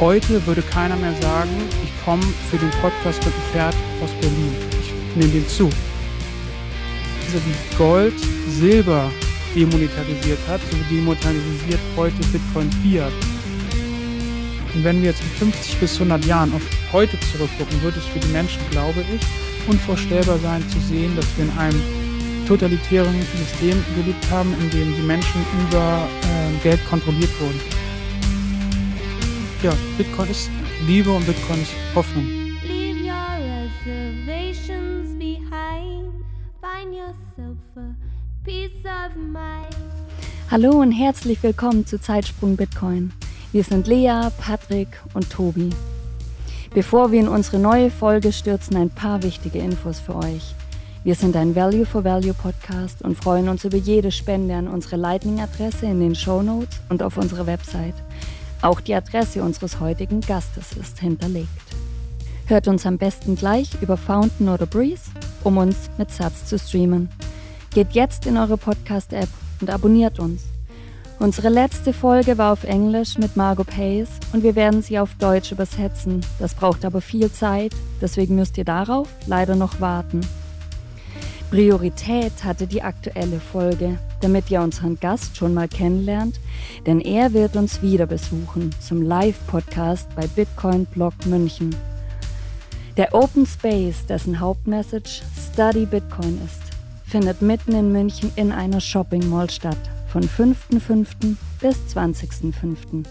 Heute würde keiner mehr sagen, ich komme für den Podcast mit dem Pferd aus Berlin. Ich nehme den zu. Also wie Gold, Silber demonetarisiert hat, so demonetarisiert heute Bitcoin Fiat. Und wenn wir jetzt in 50 bis 100 Jahren auf heute zurückgucken, wird es für die Menschen, glaube ich, unvorstellbar sein zu sehen, dass wir in einem totalitären System gelebt haben, in dem die Menschen über äh, Geld kontrolliert wurden. Ja, Bitcoin ist Liebe und Bitcoin ist Hoffnung. Leave your reservations behind. Find yourself a peace of mind. Hallo und herzlich willkommen zu Zeitsprung Bitcoin. Wir sind Lea, Patrick und Tobi. Bevor wir in unsere neue Folge stürzen, ein paar wichtige Infos für euch. Wir sind ein Value for Value Podcast und freuen uns über jede Spende an unsere Lightning-Adresse in den Show Notes und auf unserer Website. Auch die Adresse unseres heutigen Gastes ist hinterlegt. Hört uns am besten gleich über Fountain oder Breeze, um uns mit Satz zu streamen. Geht jetzt in eure Podcast-App und abonniert uns. Unsere letzte Folge war auf Englisch mit Margot Pace und wir werden sie auf Deutsch übersetzen. Das braucht aber viel Zeit, deswegen müsst ihr darauf leider noch warten. Priorität hatte die aktuelle Folge, damit ihr unseren Gast schon mal kennenlernt, denn er wird uns wieder besuchen zum Live-Podcast bei Bitcoin Blog München. Der Open Space, dessen Hauptmessage Study Bitcoin ist, findet mitten in München in einer Shopping Mall statt von 5.5. bis 20.5.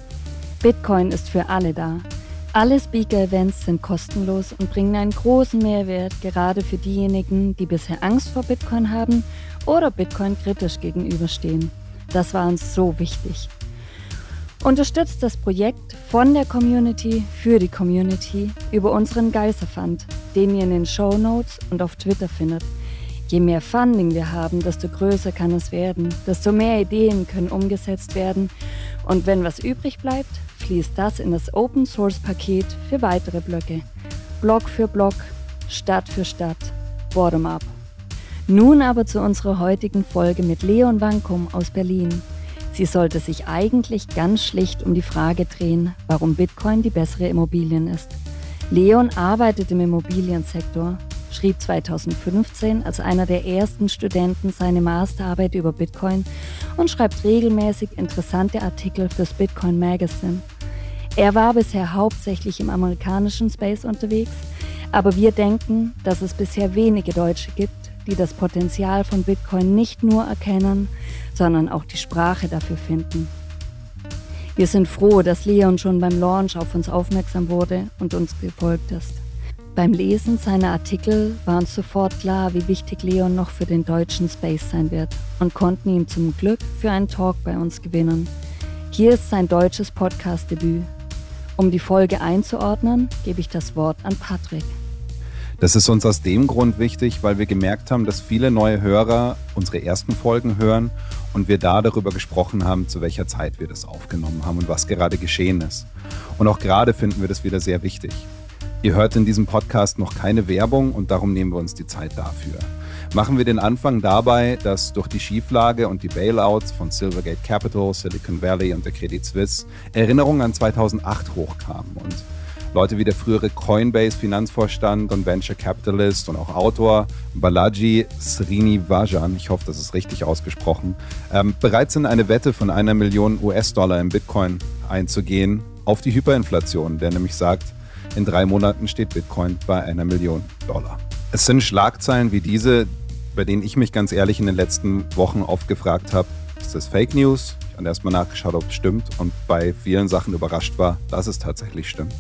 Bitcoin ist für alle da. Alle Speaker-Events sind kostenlos und bringen einen großen Mehrwert, gerade für diejenigen, die bisher Angst vor Bitcoin haben oder Bitcoin kritisch gegenüberstehen. Das war uns so wichtig. Unterstützt das Projekt von der Community für die Community über unseren Geisterfund, den ihr in den Show Notes und auf Twitter findet. Je mehr Funding wir haben, desto größer kann es werden, desto mehr Ideen können umgesetzt werden und wenn was übrig bleibt, fließt das in das Open Source Paket für weitere Blöcke. Block für Block, Stadt für Stadt, bottom up. Nun aber zu unserer heutigen Folge mit Leon Wankum aus Berlin. Sie sollte sich eigentlich ganz schlicht um die Frage drehen, warum Bitcoin die bessere Immobilien ist. Leon arbeitet im Immobiliensektor schrieb 2015 als einer der ersten Studenten seine Masterarbeit über Bitcoin und schreibt regelmäßig interessante Artikel fürs Bitcoin Magazine. Er war bisher hauptsächlich im amerikanischen Space unterwegs, aber wir denken, dass es bisher wenige Deutsche gibt, die das Potenzial von Bitcoin nicht nur erkennen, sondern auch die Sprache dafür finden. Wir sind froh, dass Leon schon beim Launch auf uns aufmerksam wurde und uns gefolgt ist. Beim Lesen seiner Artikel war uns sofort klar, wie wichtig Leon noch für den deutschen Space sein wird und konnten ihn zum Glück für einen Talk bei uns gewinnen. Hier ist sein deutsches Podcast-Debüt. Um die Folge einzuordnen, gebe ich das Wort an Patrick. Das ist uns aus dem Grund wichtig, weil wir gemerkt haben, dass viele neue Hörer unsere ersten Folgen hören und wir da darüber gesprochen haben, zu welcher Zeit wir das aufgenommen haben und was gerade geschehen ist. Und auch gerade finden wir das wieder sehr wichtig. Ihr hört in diesem Podcast noch keine Werbung und darum nehmen wir uns die Zeit dafür. Machen wir den Anfang dabei, dass durch die Schieflage und die Bailouts von Silvergate Capital, Silicon Valley und der Credit Suisse Erinnerungen an 2008 hochkamen und Leute wie der frühere Coinbase-Finanzvorstand und Venture Capitalist und auch Autor Balaji Srinivasan, ich hoffe, das ist richtig ausgesprochen, ähm, bereit sind, eine Wette von einer Million US-Dollar im Bitcoin einzugehen auf die Hyperinflation, der nämlich sagt, in drei Monaten steht Bitcoin bei einer Million Dollar. Es sind Schlagzeilen wie diese, bei denen ich mich ganz ehrlich in den letzten Wochen oft gefragt habe, ist das Fake News? Ich habe erstmal nachgeschaut, ob es stimmt und bei vielen Sachen überrascht war, dass es tatsächlich stimmt.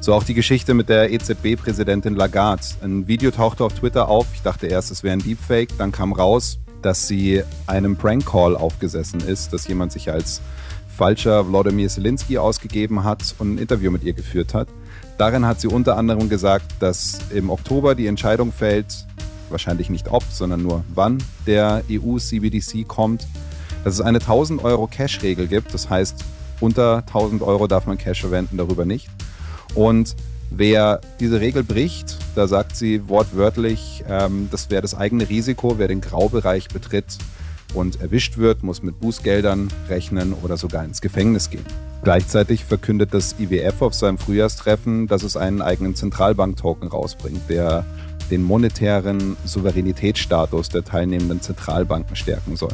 So auch die Geschichte mit der EZB-Präsidentin Lagarde. Ein Video tauchte auf Twitter auf. Ich dachte erst, es wäre ein Deepfake. Dann kam raus, dass sie einem Prank-Call aufgesessen ist, dass jemand sich als falscher Wladimir Zelensky ausgegeben hat und ein Interview mit ihr geführt hat. Darin hat sie unter anderem gesagt, dass im Oktober die Entscheidung fällt, wahrscheinlich nicht ob, sondern nur wann der EU-CBDC kommt, dass es eine 1000 Euro Cash-Regel gibt. Das heißt, unter 1000 Euro darf man Cash verwenden, darüber nicht. Und wer diese Regel bricht, da sagt sie wortwörtlich, ähm, das wäre das eigene Risiko, wer den Graubereich betritt und erwischt wird, muss mit Bußgeldern rechnen oder sogar ins Gefängnis gehen. Gleichzeitig verkündet das IWF auf seinem Frühjahrstreffen, dass es einen eigenen Zentralbank-Token rausbringt, der den monetären Souveränitätsstatus der teilnehmenden Zentralbanken stärken soll.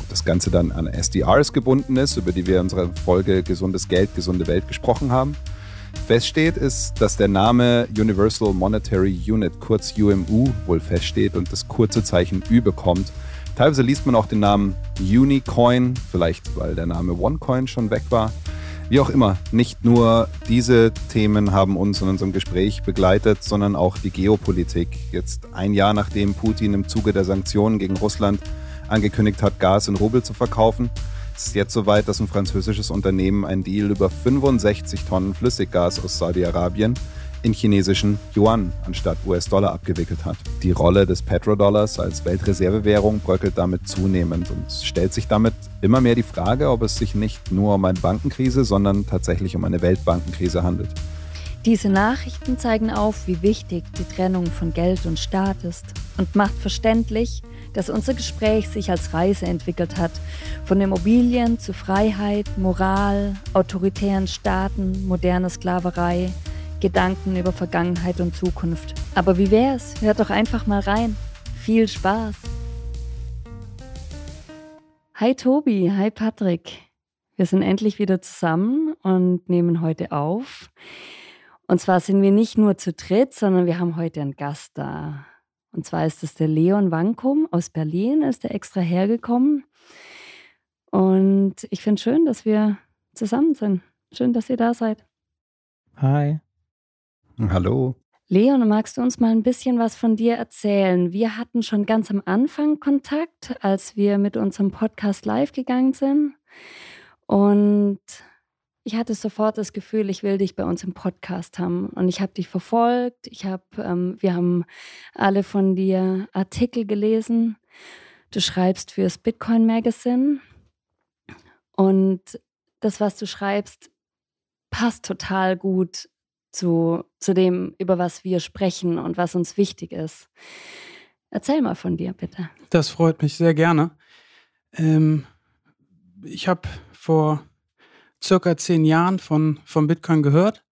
Ob das Ganze dann an SDRs gebunden ist, über die wir in unserer Folge Gesundes Geld, gesunde Welt gesprochen haben. Feststeht ist, dass der Name Universal Monetary Unit, kurz UMU, wohl feststeht und das kurze Zeichen Ü bekommt. Teilweise liest man auch den Namen Unicoin, vielleicht weil der Name OneCoin schon weg war. Wie auch immer, nicht nur diese Themen haben uns in unserem Gespräch begleitet, sondern auch die Geopolitik. Jetzt ein Jahr nachdem Putin im Zuge der Sanktionen gegen Russland angekündigt hat, Gas in Rubel zu verkaufen, ist es jetzt soweit, dass ein französisches Unternehmen einen Deal über 65 Tonnen Flüssiggas aus Saudi-Arabien in chinesischen Yuan anstatt US-Dollar abgewickelt hat. Die Rolle des Petrodollars als Weltreservewährung bröckelt damit zunehmend und es stellt sich damit immer mehr die Frage, ob es sich nicht nur um eine Bankenkrise, sondern tatsächlich um eine Weltbankenkrise handelt. Diese Nachrichten zeigen auf, wie wichtig die Trennung von Geld und Staat ist und macht verständlich, dass unser Gespräch sich als Reise entwickelt hat, von Immobilien zu Freiheit, Moral, autoritären Staaten, moderner Sklaverei, Gedanken über Vergangenheit und Zukunft. Aber wie wär's? Hört doch einfach mal rein. Viel Spaß! Hi Tobi, hi Patrick. Wir sind endlich wieder zusammen und nehmen heute auf. Und zwar sind wir nicht nur zu dritt, sondern wir haben heute einen Gast da. Und zwar ist es der Leon Wankum aus Berlin, ist er extra hergekommen. Und ich finde schön, dass wir zusammen sind. Schön, dass ihr da seid. Hi. Hallo. Leon, magst du uns mal ein bisschen was von dir erzählen? Wir hatten schon ganz am Anfang Kontakt, als wir mit unserem Podcast live gegangen sind. Und ich hatte sofort das Gefühl, ich will dich bei uns im Podcast haben. Und ich habe dich verfolgt. Ich habe, ähm, wir haben alle von dir Artikel gelesen. Du schreibst fürs Bitcoin Magazine. Und das, was du schreibst, passt total gut zu, zu dem, über was wir sprechen und was uns wichtig ist. Erzähl mal von dir, bitte. Das freut mich sehr gerne. Ähm, ich habe vor circa zehn Jahren von, von Bitcoin gehört,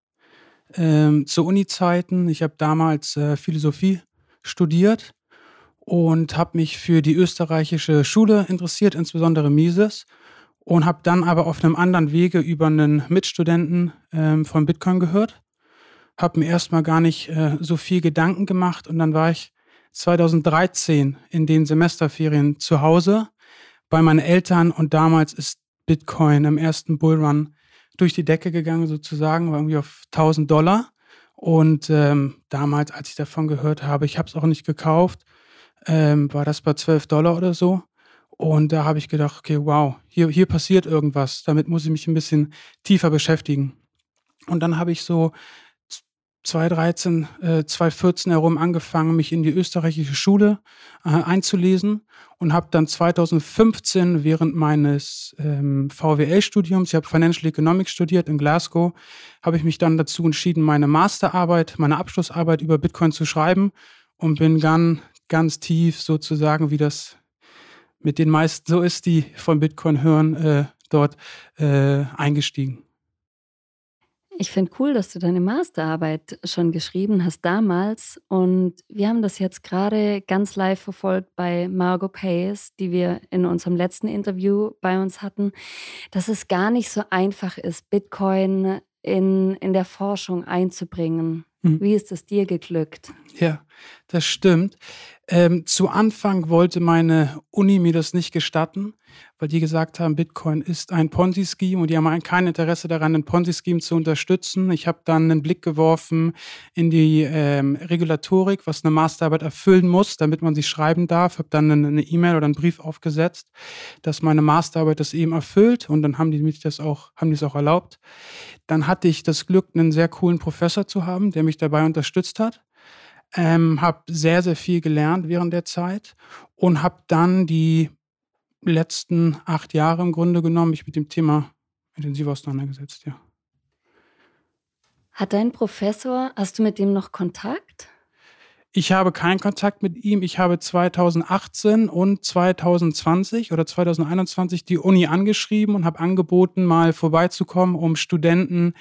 ähm, zu Uni-Zeiten. Ich habe damals äh, Philosophie studiert und habe mich für die österreichische Schule interessiert, insbesondere Mises. Und habe dann aber auf einem anderen Wege über einen Mitstudenten ähm, von Bitcoin gehört habe mir erstmal gar nicht äh, so viel Gedanken gemacht und dann war ich 2013 in den Semesterferien zu Hause bei meinen Eltern und damals ist Bitcoin im ersten Bullrun durch die Decke gegangen sozusagen, war irgendwie auf 1000 Dollar und ähm, damals, als ich davon gehört habe, ich habe es auch nicht gekauft, ähm, war das bei 12 Dollar oder so. Und da habe ich gedacht, okay, wow, hier, hier passiert irgendwas. Damit muss ich mich ein bisschen tiefer beschäftigen. Und dann habe ich so 2013, äh, 2014 herum angefangen, mich in die österreichische Schule äh, einzulesen und habe dann 2015 während meines ähm, VWL-Studiums, ich habe Financial Economics studiert in Glasgow, habe ich mich dann dazu entschieden, meine Masterarbeit, meine Abschlussarbeit über Bitcoin zu schreiben und bin dann ganz tief sozusagen, wie das mit den meisten so ist, die von Bitcoin hören, äh, dort äh, eingestiegen. Ich finde cool, dass du deine Masterarbeit schon geschrieben hast damals. Und wir haben das jetzt gerade ganz live verfolgt bei Margot Pace, die wir in unserem letzten Interview bei uns hatten, dass es gar nicht so einfach ist, Bitcoin in, in der Forschung einzubringen. Mhm. Wie ist es dir geglückt? Ja, das stimmt. Ähm, zu Anfang wollte meine Uni mir das nicht gestatten, weil die gesagt haben, Bitcoin ist ein Ponzi-Scheme und die haben kein Interesse daran, ein Ponzi-Scheme zu unterstützen. Ich habe dann einen Blick geworfen in die ähm, Regulatorik, was eine Masterarbeit erfüllen muss, damit man sie schreiben darf. Habe dann eine E-Mail oder einen Brief aufgesetzt, dass meine Masterarbeit das eben erfüllt und dann haben die mich das auch, haben die es auch erlaubt. Dann hatte ich das Glück, einen sehr coolen Professor zu haben, der mich dabei unterstützt hat. Ähm, habe sehr, sehr viel gelernt während der Zeit und habe dann die letzten acht Jahre im Grunde genommen mich mit dem Thema intensiv auseinandergesetzt, ja. Hat dein Professor, hast du mit dem noch Kontakt? Ich habe keinen Kontakt mit ihm. Ich habe 2018 und 2020 oder 2021 die Uni angeschrieben und habe angeboten, mal vorbeizukommen, um Studenten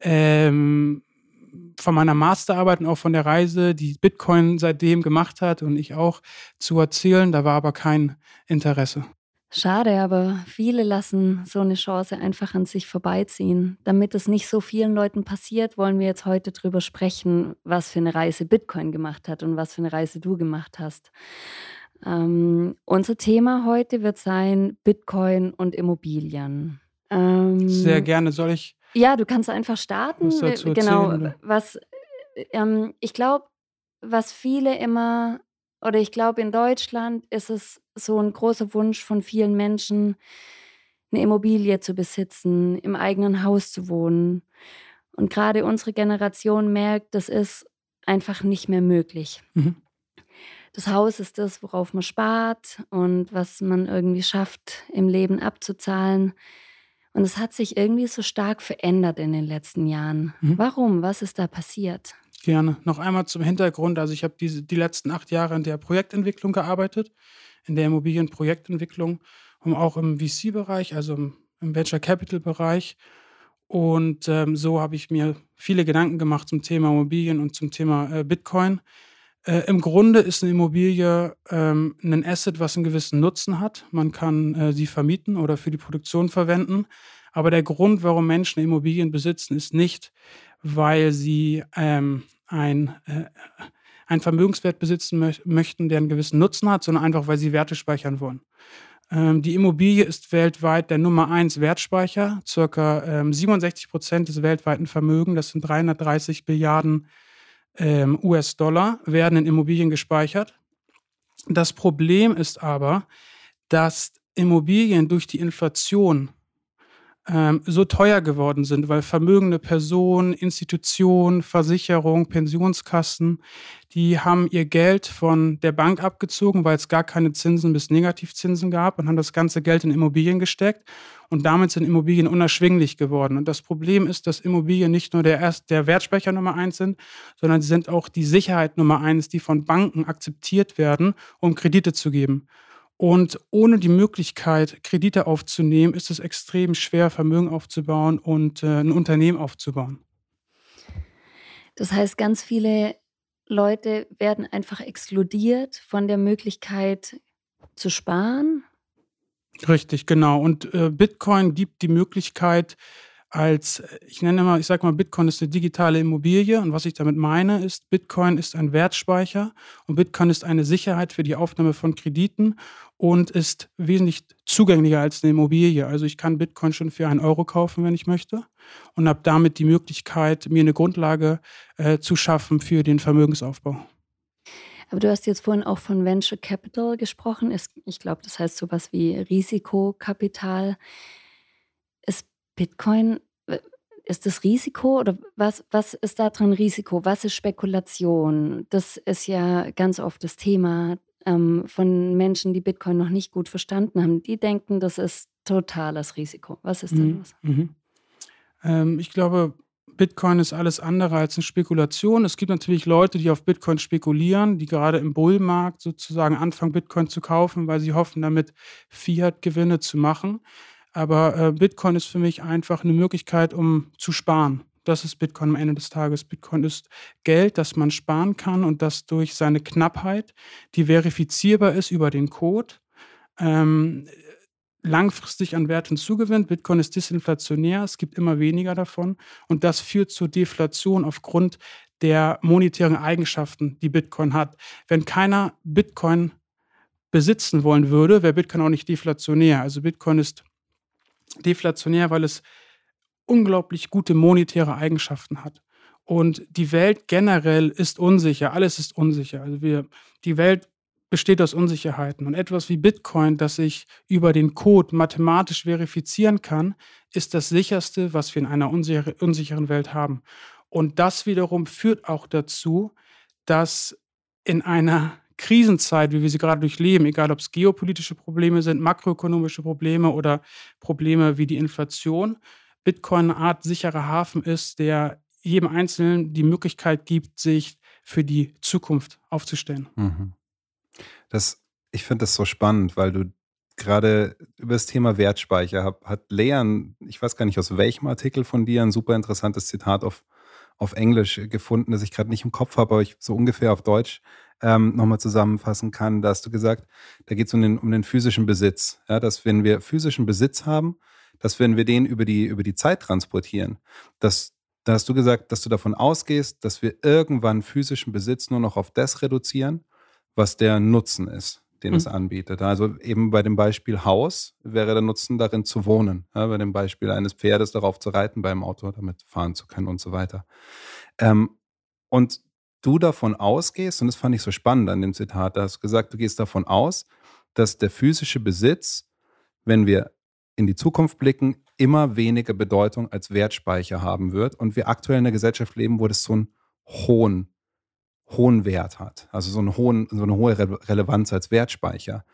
ähm, von meiner Masterarbeit und auch von der Reise, die Bitcoin seitdem gemacht hat und ich auch, zu erzählen. Da war aber kein Interesse. Schade, aber viele lassen so eine Chance einfach an sich vorbeiziehen. Damit es nicht so vielen Leuten passiert, wollen wir jetzt heute drüber sprechen, was für eine Reise Bitcoin gemacht hat und was für eine Reise du gemacht hast. Ähm, unser Thema heute wird sein Bitcoin und Immobilien. Ähm, Sehr gerne. Soll ich? Ja, du kannst einfach starten. Was dazu genau. Erzählen, was ähm, ich glaube, was viele immer oder ich glaube, in Deutschland ist es so ein großer Wunsch von vielen Menschen, eine Immobilie zu besitzen, im eigenen Haus zu wohnen. Und gerade unsere Generation merkt, das ist einfach nicht mehr möglich. Mhm. Das Haus ist das, worauf man spart und was man irgendwie schafft, im Leben abzuzahlen. Und es hat sich irgendwie so stark verändert in den letzten Jahren. Mhm. Warum? Was ist da passiert? Gerne. Noch einmal zum Hintergrund. Also ich habe diese, die letzten acht Jahre in der Projektentwicklung gearbeitet, in der Immobilienprojektentwicklung und auch im VC-Bereich, also im, im, Venture Capital-Bereich. Und ähm, so habe ich mir viele Gedanken gemacht zum Thema Immobilien und zum Thema äh, Bitcoin. Äh, Im Grunde ist eine Immobilie ähm, ein Asset, was einen gewissen Nutzen hat. Man kann äh, sie vermieten oder für die Produktion verwenden. Aber der Grund, warum Menschen Immobilien besitzen, ist nicht, weil sie ähm, ein, äh, einen Vermögenswert besitzen mö möchten, der einen gewissen Nutzen hat, sondern einfach, weil sie Werte speichern wollen. Ähm, die Immobilie ist weltweit der Nummer eins Wertspeicher. Circa ähm, 67 Prozent des weltweiten Vermögens, das sind 330 Milliarden ähm, US-Dollar, werden in Immobilien gespeichert. Das Problem ist aber, dass Immobilien durch die Inflation ähm, so teuer geworden sind, weil vermögende Personen, Institutionen, Versicherungen, Pensionskassen, die haben ihr Geld von der Bank abgezogen, weil es gar keine Zinsen bis Negativzinsen gab und haben das ganze Geld in Immobilien gesteckt. Und damit sind Immobilien unerschwinglich geworden. Und das Problem ist, dass Immobilien nicht nur der, Erst der Wertspeicher Nummer eins sind, sondern sie sind auch die Sicherheit Nummer eins, die von Banken akzeptiert werden, um Kredite zu geben. Und ohne die Möglichkeit, Kredite aufzunehmen, ist es extrem schwer, Vermögen aufzubauen und äh, ein Unternehmen aufzubauen. Das heißt, ganz viele Leute werden einfach exkludiert von der Möglichkeit zu sparen. Richtig, genau. Und äh, Bitcoin gibt die Möglichkeit, als, ich nenne mal, ich sage mal, Bitcoin ist eine digitale Immobilie und was ich damit meine ist, Bitcoin ist ein Wertspeicher und Bitcoin ist eine Sicherheit für die Aufnahme von Krediten und ist wesentlich zugänglicher als eine Immobilie. Also ich kann Bitcoin schon für einen Euro kaufen, wenn ich möchte und habe damit die Möglichkeit, mir eine Grundlage äh, zu schaffen für den Vermögensaufbau. Aber du hast jetzt vorhin auch von Venture Capital gesprochen. Ich glaube, das heißt sowas wie Risikokapital. Bitcoin, ist das Risiko oder was, was ist da drin Risiko? Was ist Spekulation? Das ist ja ganz oft das Thema ähm, von Menschen, die Bitcoin noch nicht gut verstanden haben. Die denken, das ist totales Risiko. Was ist da mhm. los? Mhm. Ähm, ich glaube, Bitcoin ist alles andere als eine Spekulation. Es gibt natürlich Leute, die auf Bitcoin spekulieren, die gerade im Bullmarkt sozusagen anfangen, Bitcoin zu kaufen, weil sie hoffen, damit Fiat-Gewinne zu machen. Aber äh, Bitcoin ist für mich einfach eine Möglichkeit, um zu sparen. Das ist Bitcoin am Ende des Tages. Bitcoin ist Geld, das man sparen kann und das durch seine Knappheit, die verifizierbar ist über den Code, ähm, langfristig an Wert hinzugewinnt. Bitcoin ist disinflationär, es gibt immer weniger davon und das führt zur Deflation aufgrund der monetären Eigenschaften, die Bitcoin hat. Wenn keiner Bitcoin besitzen wollen würde, wäre Bitcoin auch nicht deflationär. Also Bitcoin ist deflationär, weil es unglaublich gute monetäre Eigenschaften hat. Und die Welt generell ist unsicher, alles ist unsicher. Also wir, die Welt besteht aus Unsicherheiten. Und etwas wie Bitcoin, das ich über den Code mathematisch verifizieren kann, ist das sicherste, was wir in einer unsicheren Welt haben. Und das wiederum führt auch dazu, dass in einer Krisenzeit, wie wir sie gerade durchleben, egal ob es geopolitische Probleme sind, makroökonomische Probleme oder Probleme wie die Inflation, Bitcoin eine Art sicherer Hafen ist, der jedem Einzelnen die Möglichkeit gibt, sich für die Zukunft aufzustellen. Mhm. Das, ich finde das so spannend, weil du gerade über das Thema Wertspeicher hat, hat Leon, ich weiß gar nicht aus welchem Artikel von dir, ein super interessantes Zitat auf, auf Englisch gefunden, das ich gerade nicht im Kopf habe, aber ich so ungefähr auf Deutsch ähm, nochmal zusammenfassen kann. Da hast du gesagt, da geht es um den, um den physischen Besitz. Ja, dass wenn wir physischen Besitz haben, dass wenn wir den über die, über die Zeit transportieren, dass da hast du gesagt, dass du davon ausgehst, dass wir irgendwann physischen Besitz nur noch auf das reduzieren, was der Nutzen ist den mhm. es anbietet. Also eben bei dem Beispiel Haus wäre der Nutzen darin zu wohnen. Ja, bei dem Beispiel eines Pferdes darauf zu reiten beim Auto, damit fahren zu können und so weiter. Ähm, und du davon ausgehst, und das fand ich so spannend an dem Zitat, da hast du gesagt, du gehst davon aus, dass der physische Besitz, wenn wir in die Zukunft blicken, immer weniger Bedeutung als Wertspeicher haben wird und wir aktuell in einer Gesellschaft leben, wo das so einen hohen hohen Wert hat, also so, einen hohen, so eine hohe Re Relevanz als Wertspeicher.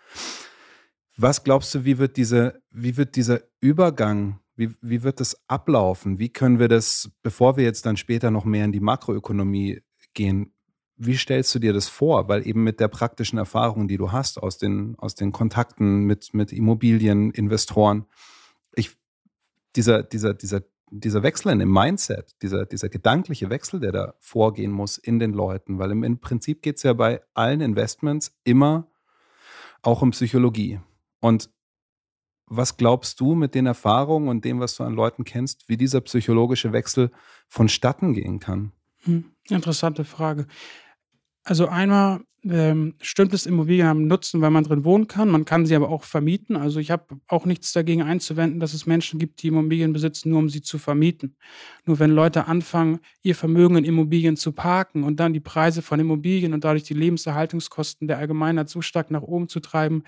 Was glaubst du, wie wird, diese, wie wird dieser Übergang, wie, wie wird das ablaufen? Wie können wir das, bevor wir jetzt dann später noch mehr in die Makroökonomie gehen, wie stellst du dir das vor? Weil eben mit der praktischen Erfahrung, die du hast aus den, aus den Kontakten mit, mit Immobilieninvestoren, ich, dieser, dieser, dieser dieser Wechsel in dem Mindset, dieser, dieser gedankliche Wechsel, der da vorgehen muss in den Leuten, weil im, im Prinzip geht es ja bei allen Investments immer auch um Psychologie. Und was glaubst du mit den Erfahrungen und dem, was du an Leuten kennst, wie dieser psychologische Wechsel vonstatten gehen kann? Hm, interessante Frage. Also einmal ähm, stimmt es, Immobilien haben Nutzen, weil man drin wohnen kann. Man kann sie aber auch vermieten. Also ich habe auch nichts dagegen einzuwenden, dass es Menschen gibt, die Immobilien besitzen, nur um sie zu vermieten. Nur wenn Leute anfangen, ihr Vermögen in Immobilien zu parken und dann die Preise von Immobilien und dadurch die Lebenserhaltungskosten der Allgemeinheit so stark nach oben zu treiben,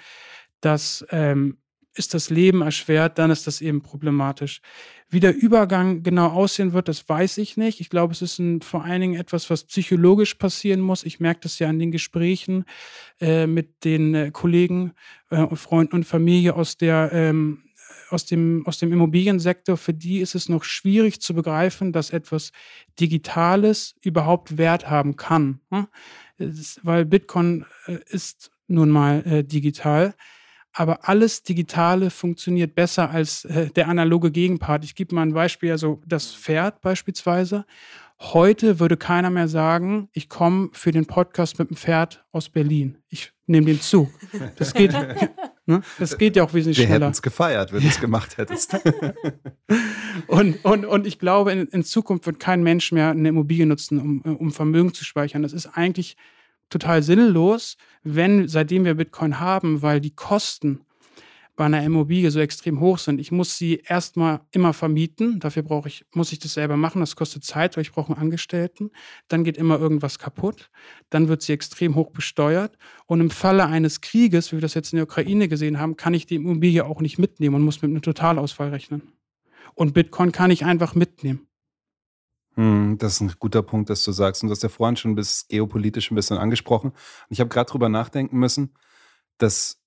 dass ähm, ist das Leben erschwert, dann ist das eben problematisch. Wie der Übergang genau aussehen wird, das weiß ich nicht. Ich glaube, es ist ein, vor allen Dingen etwas, was psychologisch passieren muss. Ich merke das ja an den Gesprächen äh, mit den äh, Kollegen, äh, Freunden und Familie aus der ähm, aus dem, aus dem Immobiliensektor, für die ist es noch schwierig zu begreifen, dass etwas Digitales überhaupt Wert haben kann. Hm? Ist, weil Bitcoin äh, ist nun mal äh, digital aber alles Digitale funktioniert besser als äh, der analoge Gegenpart. Ich gebe mal ein Beispiel, also das Pferd beispielsweise. Heute würde keiner mehr sagen, ich komme für den Podcast mit dem Pferd aus Berlin. Ich nehme den zu. Das geht, ne? das geht ja auch wesentlich Wir schneller. Wir hätten es gefeiert, wenn du es gemacht hättest. und, und, und ich glaube, in, in, Zukunft wird kein Mensch mehr eine Immobilie nutzen, um, um Vermögen zu speichern. Das ist eigentlich total sinnlos, wenn, seitdem wir Bitcoin haben, weil die Kosten bei einer Immobilie so extrem hoch sind. Ich muss sie erstmal immer vermieten. Dafür brauche ich, muss ich das selber machen. Das kostet Zeit, weil ich brauche einen Angestellten. Dann geht immer irgendwas kaputt. Dann wird sie extrem hoch besteuert. Und im Falle eines Krieges, wie wir das jetzt in der Ukraine gesehen haben, kann ich die Immobilie auch nicht mitnehmen und muss mit einem Totalausfall rechnen. Und Bitcoin kann ich einfach mitnehmen. Hm, das ist ein guter Punkt, dass du sagst. Und du hast ja vorhin schon bis geopolitisch ein bisschen angesprochen. Und ich habe gerade drüber nachdenken müssen, dass,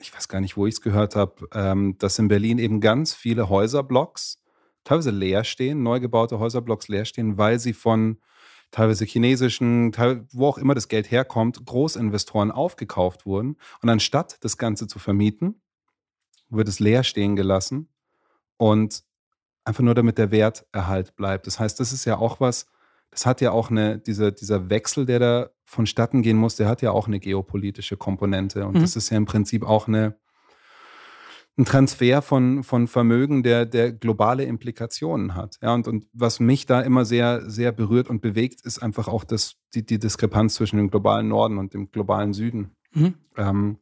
ich weiß gar nicht, wo ich es gehört habe, ähm, dass in Berlin eben ganz viele Häuserblocks teilweise leer stehen, neu gebaute Häuserblocks leer stehen, weil sie von teilweise chinesischen, teil, wo auch immer das Geld herkommt, Großinvestoren aufgekauft wurden. Und anstatt das Ganze zu vermieten, wird es leer stehen gelassen. Und einfach nur damit der Werterhalt bleibt. Das heißt, das ist ja auch was, das hat ja auch eine, diese, dieser Wechsel, der da vonstatten gehen muss, der hat ja auch eine geopolitische Komponente. Und mhm. das ist ja im Prinzip auch eine, ein Transfer von, von Vermögen, der, der globale Implikationen hat. Ja, und, und was mich da immer sehr, sehr berührt und bewegt, ist einfach auch das, die, die Diskrepanz zwischen dem globalen Norden und dem globalen Süden. Mhm. Ähm,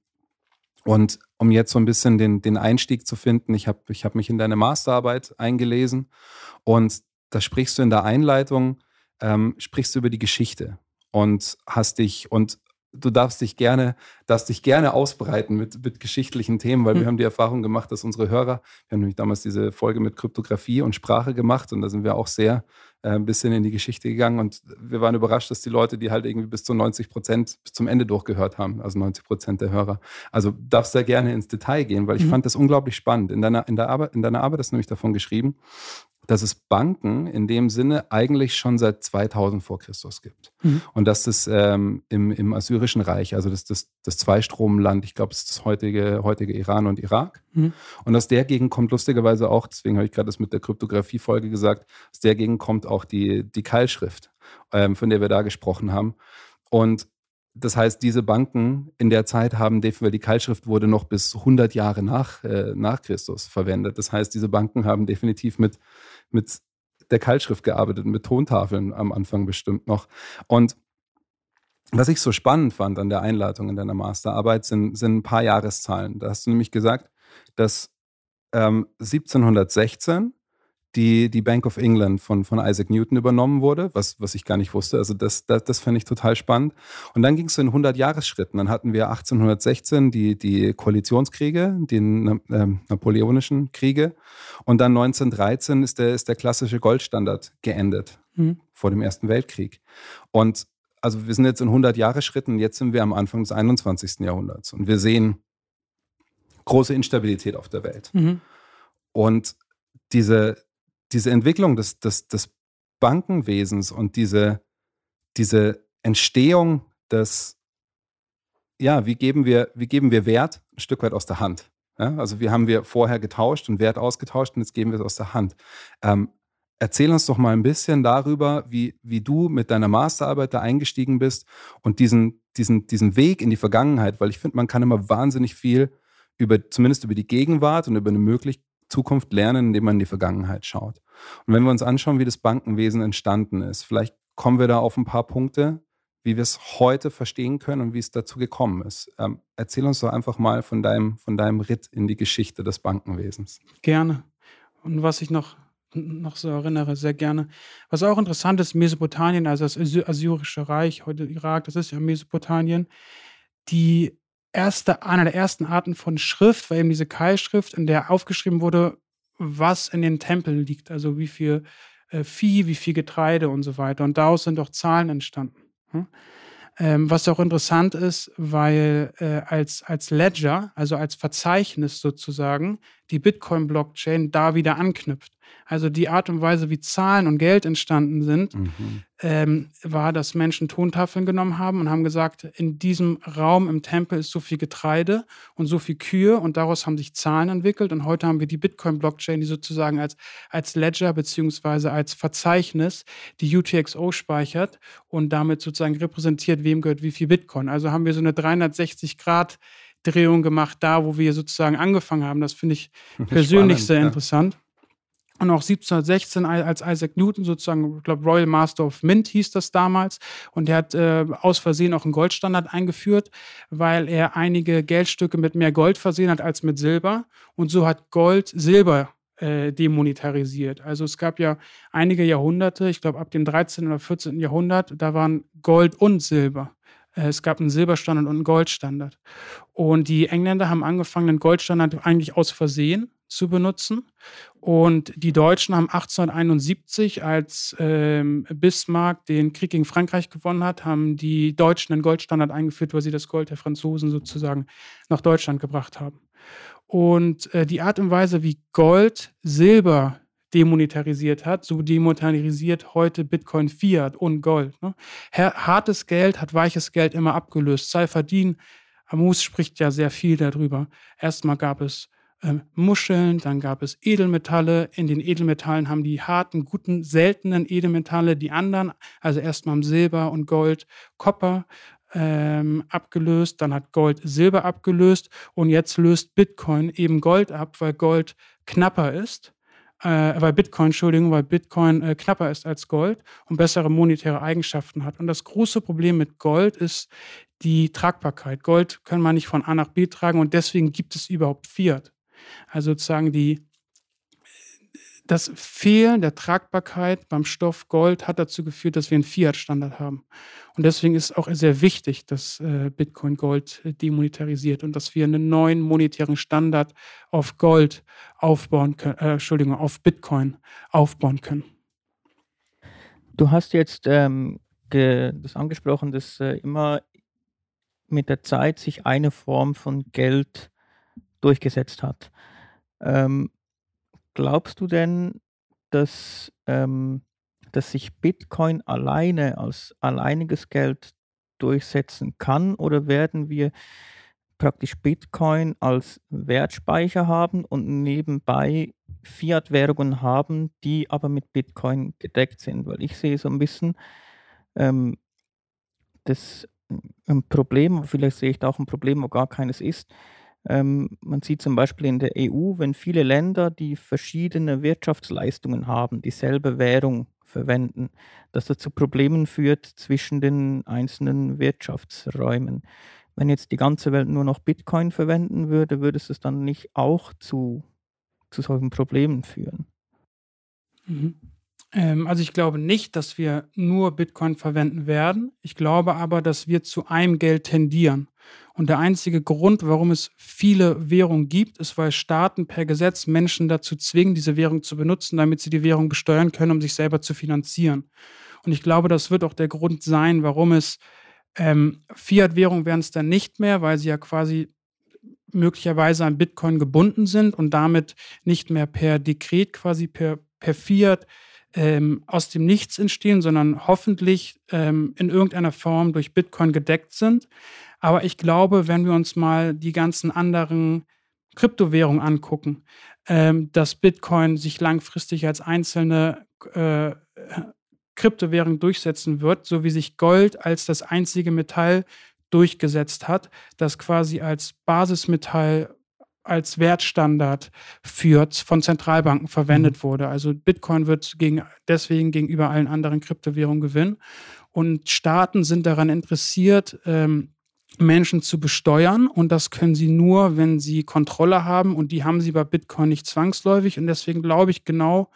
und um jetzt so ein bisschen den, den Einstieg zu finden, ich habe ich hab mich in deine Masterarbeit eingelesen und da sprichst du in der Einleitung, ähm, sprichst du über die Geschichte und hast dich und du darfst dich gerne, darfst dich gerne ausbreiten mit, mit geschichtlichen Themen, weil mhm. wir haben die Erfahrung gemacht, dass unsere Hörer, wir haben nämlich damals diese Folge mit Kryptographie und Sprache gemacht und da sind wir auch sehr äh, ein bisschen in die Geschichte gegangen und wir waren überrascht, dass die Leute, die halt irgendwie bis zu 90 Prozent bis zum Ende durchgehört haben, also 90 Prozent der Hörer. Also darfst da gerne ins Detail gehen, weil ich mhm. fand das unglaublich spannend. In deiner, in, der Arbeit, in deiner Arbeit hast du nämlich davon geschrieben, dass es Banken in dem Sinne eigentlich schon seit 2000 vor Christus gibt. Mhm. Und dass das ähm, im, im Assyrischen Reich, also das, das, das Zweistromland, ich glaube, es ist das heutige, heutige Iran und Irak. Mhm. Und aus der Gegend kommt lustigerweise auch, deswegen habe ich gerade das mit der Kryptographie-Folge gesagt, aus der Gegend kommt auch die, die Keilschrift, ähm, von der wir da gesprochen haben. Und das heißt, diese Banken in der Zeit haben, weil die Keilschrift wurde noch bis 100 Jahre nach, äh, nach Christus verwendet. Das heißt, diese Banken haben definitiv mit mit der Keilschrift gearbeitet, mit Tontafeln am Anfang bestimmt noch. Und was ich so spannend fand an der Einleitung in deiner Masterarbeit, sind, sind ein paar Jahreszahlen. Da hast du nämlich gesagt, dass ähm, 1716 die, die Bank of England von, von Isaac Newton übernommen wurde, was, was ich gar nicht wusste. Also das, das, das fand ich total spannend. Und dann ging es in 100 Jahresschritten. Dann hatten wir 1816 die, die Koalitionskriege, die äh, napoleonischen Kriege. Und dann 1913 ist der, ist der klassische Goldstandard geendet mhm. vor dem Ersten Weltkrieg. Und also wir sind jetzt in 100 Jahresschritten, jetzt sind wir am Anfang des 21. Jahrhunderts. Und wir sehen große Instabilität auf der Welt. Mhm. Und diese, diese Entwicklung des, des, des Bankenwesens und diese, diese Entstehung des, ja, wie geben wir, wie geben wir Wert ein Stück weit aus der Hand? Ja, also wie haben wir vorher getauscht und Wert ausgetauscht und jetzt geben wir es aus der Hand. Ähm, erzähl uns doch mal ein bisschen darüber, wie, wie du mit deiner Masterarbeit da eingestiegen bist und diesen, diesen, diesen Weg in die Vergangenheit, weil ich finde, man kann immer wahnsinnig viel über, zumindest über die Gegenwart und über eine möglich, Zukunft lernen, indem man in die Vergangenheit schaut. Und wenn wir uns anschauen, wie das Bankenwesen entstanden ist, vielleicht kommen wir da auf ein paar Punkte, wie wir es heute verstehen können und wie es dazu gekommen ist. Ähm, erzähl uns doch einfach mal von deinem, von deinem Ritt in die Geschichte des Bankenwesens. Gerne. Und was ich noch, noch so erinnere, sehr gerne. Was auch interessant ist, Mesopotamien, also das Assyrische Reich, heute Irak, das ist ja Mesopotamien, die erste, einer der ersten Arten von Schrift war eben diese Keilschrift, in der aufgeschrieben wurde, was in den Tempeln liegt, also wie viel äh, Vieh, wie viel Getreide und so weiter. Und daraus sind auch Zahlen entstanden. Hm? Ähm, was auch interessant ist, weil äh, als, als Ledger, also als Verzeichnis sozusagen, die Bitcoin-Blockchain da wieder anknüpft. Also die Art und Weise, wie Zahlen und Geld entstanden sind, mhm. ähm, war, dass Menschen Tontafeln genommen haben und haben gesagt, in diesem Raum im Tempel ist so viel Getreide und so viel Kühe und daraus haben sich Zahlen entwickelt und heute haben wir die Bitcoin-Blockchain, die sozusagen als, als Ledger beziehungsweise als Verzeichnis die UTXO speichert und damit sozusagen repräsentiert, wem gehört wie viel Bitcoin. Also haben wir so eine 360 Grad Drehung gemacht, da wo wir sozusagen angefangen haben. Das finde ich persönlich Spannend, sehr ja. interessant. Und auch 1716, als Isaac Newton sozusagen, ich glaube, Royal Master of Mint hieß das damals. Und er hat äh, aus Versehen auch einen Goldstandard eingeführt, weil er einige Geldstücke mit mehr Gold versehen hat als mit Silber. Und so hat Gold Silber äh, demonetarisiert. Also es gab ja einige Jahrhunderte, ich glaube ab dem 13. oder 14. Jahrhundert, da waren Gold und Silber. Äh, es gab einen Silberstandard und einen Goldstandard. Und die Engländer haben angefangen, den Goldstandard eigentlich aus Versehen zu benutzen. Und die Deutschen haben 1871, als ähm, Bismarck den Krieg gegen Frankreich gewonnen hat, haben die Deutschen den Goldstandard eingeführt, weil sie das Gold der Franzosen sozusagen nach Deutschland gebracht haben. Und äh, die Art und Weise, wie Gold Silber demonetarisiert hat, so demonetarisiert heute Bitcoin Fiat und Gold. Ne? Hartes Geld hat weiches Geld immer abgelöst. Saifadin Amus spricht ja sehr viel darüber. Erstmal gab es ähm, Muscheln, dann gab es Edelmetalle. In den Edelmetallen haben die harten, guten, seltenen Edelmetalle die anderen, also erstmal Silber und Gold, Kopper ähm, abgelöst, dann hat Gold Silber abgelöst und jetzt löst Bitcoin eben Gold ab, weil Gold knapper ist. Äh, weil Bitcoin, Entschuldigung, weil Bitcoin äh, knapper ist als Gold und bessere monetäre Eigenschaften hat. Und das große Problem mit Gold ist die Tragbarkeit. Gold kann man nicht von A nach B tragen und deswegen gibt es überhaupt Fiat. Also sozusagen die, das Fehlen der Tragbarkeit beim Stoff Gold hat dazu geführt, dass wir einen Fiat-Standard haben. Und deswegen ist auch sehr wichtig, dass äh, Bitcoin Gold demonetarisiert und dass wir einen neuen monetären Standard auf Gold aufbauen können, äh, Entschuldigung, auf Bitcoin aufbauen können. Du hast jetzt ähm, das angesprochen, dass äh, immer mit der Zeit sich eine Form von Geld durchgesetzt hat. Ähm, glaubst du denn, dass, ähm, dass sich Bitcoin alleine als alleiniges Geld durchsetzen kann oder werden wir praktisch Bitcoin als Wertspeicher haben und nebenbei Fiat-Währungen haben, die aber mit Bitcoin gedeckt sind? Weil ich sehe so ein bisschen ähm, das ein Problem, vielleicht sehe ich da auch ein Problem, wo gar keines ist. Ähm, man sieht zum Beispiel in der EU, wenn viele Länder, die verschiedene Wirtschaftsleistungen haben, dieselbe Währung verwenden, dass das zu Problemen führt zwischen den einzelnen Wirtschaftsräumen. Wenn jetzt die ganze Welt nur noch Bitcoin verwenden würde, würde es dann nicht auch zu, zu solchen Problemen führen? Mhm. Ähm, also ich glaube nicht, dass wir nur Bitcoin verwenden werden. Ich glaube aber, dass wir zu einem Geld tendieren. Und der einzige Grund, warum es viele Währungen gibt, ist, weil Staaten per Gesetz Menschen dazu zwingen, diese Währung zu benutzen, damit sie die Währung besteuern können, um sich selber zu finanzieren. Und ich glaube, das wird auch der Grund sein, warum es ähm, Fiat-Währungen werden es dann nicht mehr, weil sie ja quasi möglicherweise an Bitcoin gebunden sind und damit nicht mehr per Dekret, quasi per, per Fiat ähm, aus dem Nichts entstehen, sondern hoffentlich ähm, in irgendeiner Form durch Bitcoin gedeckt sind. Aber ich glaube, wenn wir uns mal die ganzen anderen Kryptowährungen angucken, ähm, dass Bitcoin sich langfristig als einzelne äh, Kryptowährung durchsetzen wird, so wie sich Gold als das einzige Metall durchgesetzt hat, das quasi als Basismetall als Wertstandard für, von Zentralbanken verwendet mhm. wurde. Also Bitcoin wird gegen, deswegen gegenüber allen anderen Kryptowährungen gewinnen. Und Staaten sind daran interessiert, ähm, Menschen zu besteuern. Und das können sie nur, wenn sie Kontrolle haben. Und die haben sie bei Bitcoin nicht zwangsläufig. Und deswegen glaube ich genau,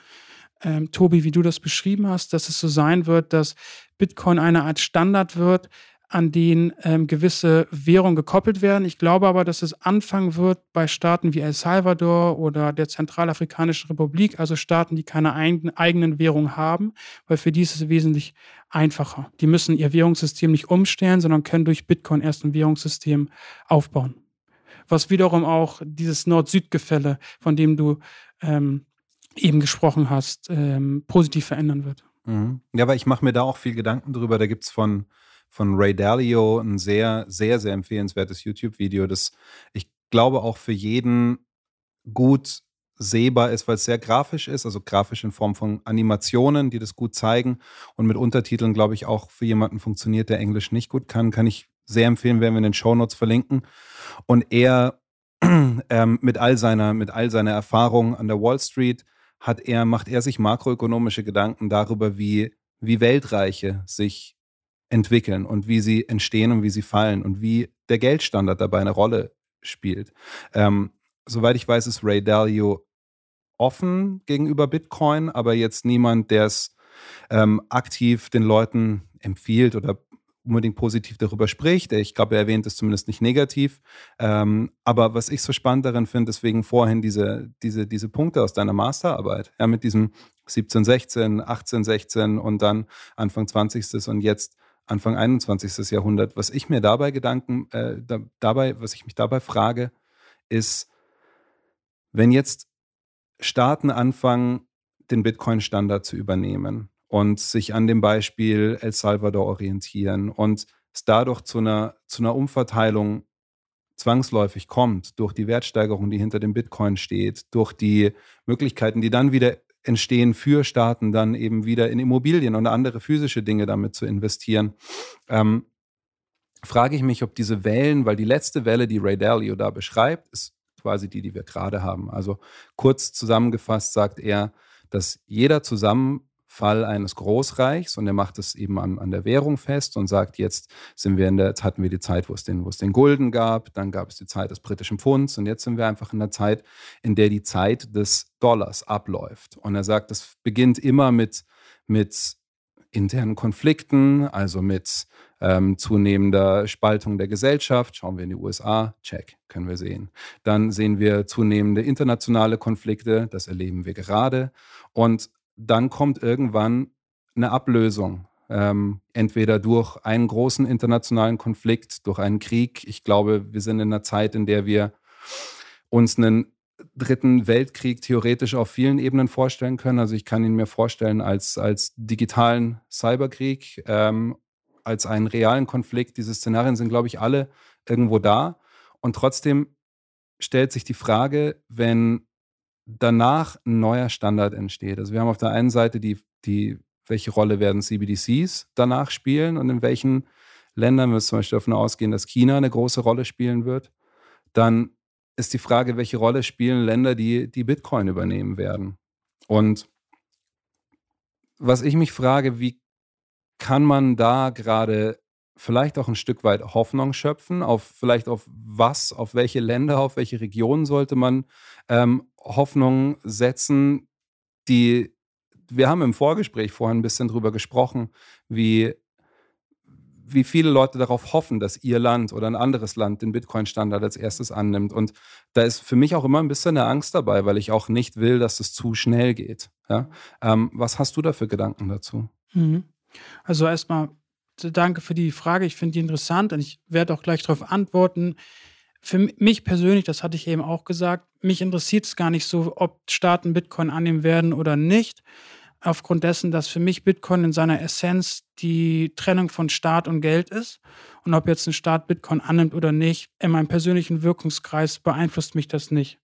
ähm, Tobi, wie du das beschrieben hast, dass es so sein wird, dass Bitcoin eine Art Standard wird, an den ähm, gewisse Währungen gekoppelt werden. Ich glaube aber, dass es anfangen wird bei Staaten wie El Salvador oder der Zentralafrikanischen Republik, also Staaten, die keine ein, eigenen Währung haben, weil für die ist es wesentlich einfacher. Die müssen ihr Währungssystem nicht umstellen, sondern können durch Bitcoin erst ein Währungssystem aufbauen. Was wiederum auch dieses Nord-Süd-Gefälle, von dem du ähm, eben gesprochen hast, ähm, positiv verändern wird. Mhm. Ja, aber ich mache mir da auch viel Gedanken drüber. Da gibt es von von Ray Dalio, ein sehr, sehr, sehr empfehlenswertes YouTube-Video, das ich glaube auch für jeden gut sehbar ist, weil es sehr grafisch ist, also grafisch in Form von Animationen, die das gut zeigen und mit Untertiteln, glaube ich, auch für jemanden funktioniert, der Englisch nicht gut kann, kann ich sehr empfehlen, werden wir in den Shownotes verlinken. Und er ähm, mit all seiner, mit all seiner Erfahrung an der Wall Street hat er, macht er sich makroökonomische Gedanken darüber, wie, wie Weltreiche sich entwickeln und wie sie entstehen und wie sie fallen und wie der Geldstandard dabei eine Rolle spielt. Ähm, soweit ich weiß, ist Ray Dalio offen gegenüber Bitcoin, aber jetzt niemand, der es ähm, aktiv den Leuten empfiehlt oder unbedingt positiv darüber spricht. Ich glaube, er erwähnt es zumindest nicht negativ. Ähm, aber was ich so spannend daran finde, deswegen vorhin diese, diese, diese Punkte aus deiner Masterarbeit, ja, mit diesem 17, 16, 18, 16 und dann Anfang 20. und jetzt Anfang 21. Jahrhundert. Was ich mir dabei Gedanken, äh, da, dabei, was ich mich dabei frage, ist, wenn jetzt Staaten anfangen, den Bitcoin-Standard zu übernehmen und sich an dem Beispiel El Salvador orientieren und es dadurch zu einer, zu einer Umverteilung zwangsläufig kommt, durch die Wertsteigerung, die hinter dem Bitcoin steht, durch die Möglichkeiten, die dann wieder entstehen für Staaten, dann eben wieder in Immobilien und andere physische Dinge damit zu investieren. Ähm, frage ich mich, ob diese Wellen, weil die letzte Welle, die Ray Dalio da beschreibt, ist quasi die, die wir gerade haben. Also kurz zusammengefasst sagt er, dass jeder zusammen Fall eines Großreichs und er macht es eben an, an der Währung fest und sagt, jetzt sind wir in der, jetzt hatten wir die Zeit, wo es den, wo es den Gulden gab, dann gab es die Zeit des britischen Pfunds und jetzt sind wir einfach in der Zeit, in der die Zeit des Dollars abläuft. Und er sagt, das beginnt immer mit, mit internen Konflikten, also mit ähm, zunehmender Spaltung der Gesellschaft. Schauen wir in die USA, check, können wir sehen. Dann sehen wir zunehmende internationale Konflikte, das erleben wir gerade. Und dann kommt irgendwann eine Ablösung. Ähm, entweder durch einen großen internationalen Konflikt, durch einen Krieg. Ich glaube, wir sind in einer Zeit, in der wir uns einen dritten Weltkrieg theoretisch auf vielen Ebenen vorstellen können. Also ich kann ihn mir vorstellen als, als digitalen Cyberkrieg, ähm, als einen realen Konflikt. Diese Szenarien sind, glaube ich, alle irgendwo da. Und trotzdem stellt sich die Frage, wenn danach ein neuer Standard entsteht. Also wir haben auf der einen Seite die, die welche Rolle werden CBDCs danach spielen und in welchen Ländern, wir zum Beispiel davon ausgehen, dass China eine große Rolle spielen wird, dann ist die Frage, welche Rolle spielen Länder, die, die Bitcoin übernehmen werden. Und was ich mich frage, wie kann man da gerade vielleicht auch ein Stück weit Hoffnung schöpfen, auf vielleicht auf was, auf welche Länder, auf welche Regionen sollte man ähm, Hoffnung setzen, die wir haben im Vorgespräch vorhin ein bisschen drüber gesprochen, wie wie viele Leute darauf hoffen, dass ihr Land oder ein anderes Land den Bitcoin-Standard als erstes annimmt. Und da ist für mich auch immer ein bisschen eine Angst dabei, weil ich auch nicht will, dass es zu schnell geht. Ja? Ähm, was hast du da für Gedanken dazu? Mhm. Also erstmal danke für die Frage. Ich finde die interessant und ich werde auch gleich darauf antworten. Für mich persönlich, das hatte ich eben auch gesagt, mich interessiert es gar nicht so, ob Staaten Bitcoin annehmen werden oder nicht aufgrund dessen, dass für mich Bitcoin in seiner Essenz die Trennung von Staat und Geld ist. Und ob jetzt ein Staat Bitcoin annimmt oder nicht, in meinem persönlichen Wirkungskreis beeinflusst mich das nicht.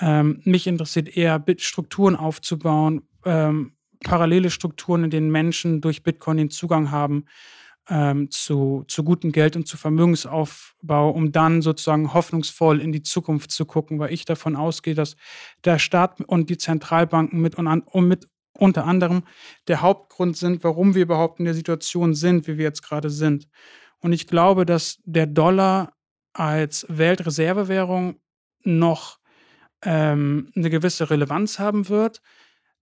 Ähm, mich interessiert eher, Strukturen aufzubauen, ähm, parallele Strukturen, in denen Menschen durch Bitcoin den Zugang haben ähm, zu, zu gutem Geld und zu Vermögensaufbau, um dann sozusagen hoffnungsvoll in die Zukunft zu gucken, weil ich davon ausgehe, dass der Staat und die Zentralbanken mit, und an, um mit unter anderem der Hauptgrund sind, warum wir überhaupt in der Situation sind, wie wir jetzt gerade sind. Und ich glaube, dass der Dollar als Weltreservewährung noch ähm, eine gewisse Relevanz haben wird.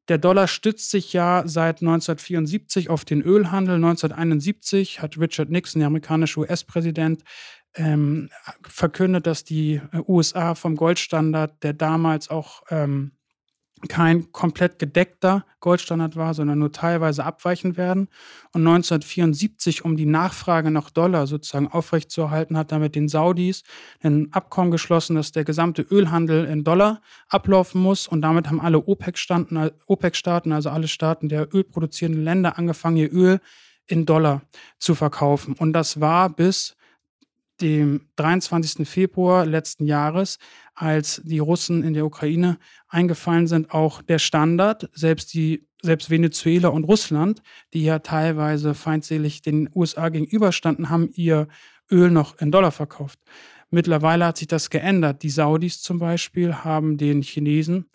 Der Dollar stützt sich ja seit 1974 auf den Ölhandel. 1971 hat Richard Nixon, der amerikanische US-Präsident, ähm, verkündet, dass die USA vom Goldstandard, der damals auch ähm, kein komplett gedeckter Goldstandard war, sondern nur teilweise abweichen werden. Und 1974, um die Nachfrage nach Dollar sozusagen aufrechtzuerhalten, hat er mit den Saudis ein Abkommen geschlossen, dass der gesamte Ölhandel in Dollar ablaufen muss. Und damit haben alle OPEC-Staaten, OPEC also alle Staaten der ölproduzierenden Länder, angefangen, ihr Öl in Dollar zu verkaufen. Und das war bis dem 23. Februar letzten Jahres, als die Russen in der Ukraine eingefallen sind, auch der Standard. Selbst die, selbst Venezuela und Russland, die ja teilweise feindselig den USA gegenüberstanden, haben ihr Öl noch in Dollar verkauft. Mittlerweile hat sich das geändert. Die Saudis zum Beispiel haben den Chinesen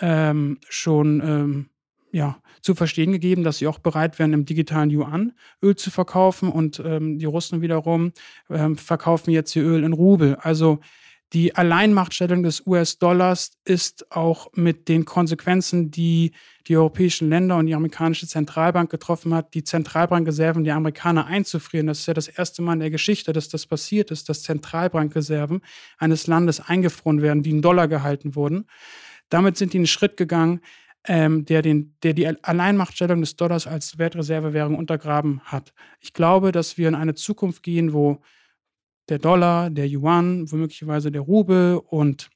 ähm, schon ähm, ja, zu verstehen gegeben, dass sie auch bereit wären, im digitalen Yuan Öl zu verkaufen und ähm, die Russen wiederum ähm, verkaufen jetzt ihr Öl in Rubel. Also die Alleinmachtstellung des US-Dollars ist auch mit den Konsequenzen, die die europäischen Länder und die amerikanische Zentralbank getroffen hat, die Zentralbankreserven der Amerikaner einzufrieren. Das ist ja das erste Mal in der Geschichte, dass das passiert ist, dass Zentralbankreserven eines Landes eingefroren werden, die in Dollar gehalten wurden. Damit sind die einen Schritt gegangen, ähm, der, den, der die Alleinmachtstellung des Dollars als Wertreservewährung untergraben hat. Ich glaube, dass wir in eine Zukunft gehen, wo der Dollar, der Yuan, womöglicherweise der Rubel und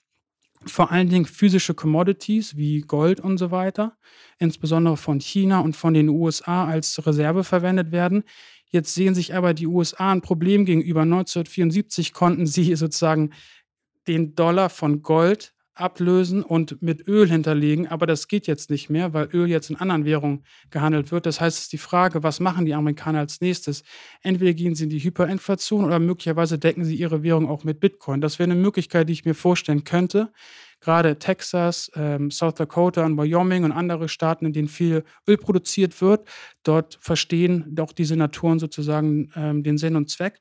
vor allen Dingen physische Commodities wie Gold und so weiter, insbesondere von China und von den USA als Reserve verwendet werden. Jetzt sehen sich aber die USA ein Problem gegenüber. 1974 konnten sie sozusagen den Dollar von Gold ablösen und mit Öl hinterlegen, aber das geht jetzt nicht mehr, weil Öl jetzt in anderen Währungen gehandelt wird. Das heißt, es ist die Frage, was machen die Amerikaner als nächstes? Entweder gehen sie in die Hyperinflation oder möglicherweise decken sie ihre Währung auch mit Bitcoin. Das wäre eine Möglichkeit, die ich mir vorstellen könnte. Gerade Texas, ähm, South Dakota und Wyoming und andere Staaten, in denen viel Öl produziert wird, dort verstehen doch die Senatoren sozusagen ähm, den Sinn und Zweck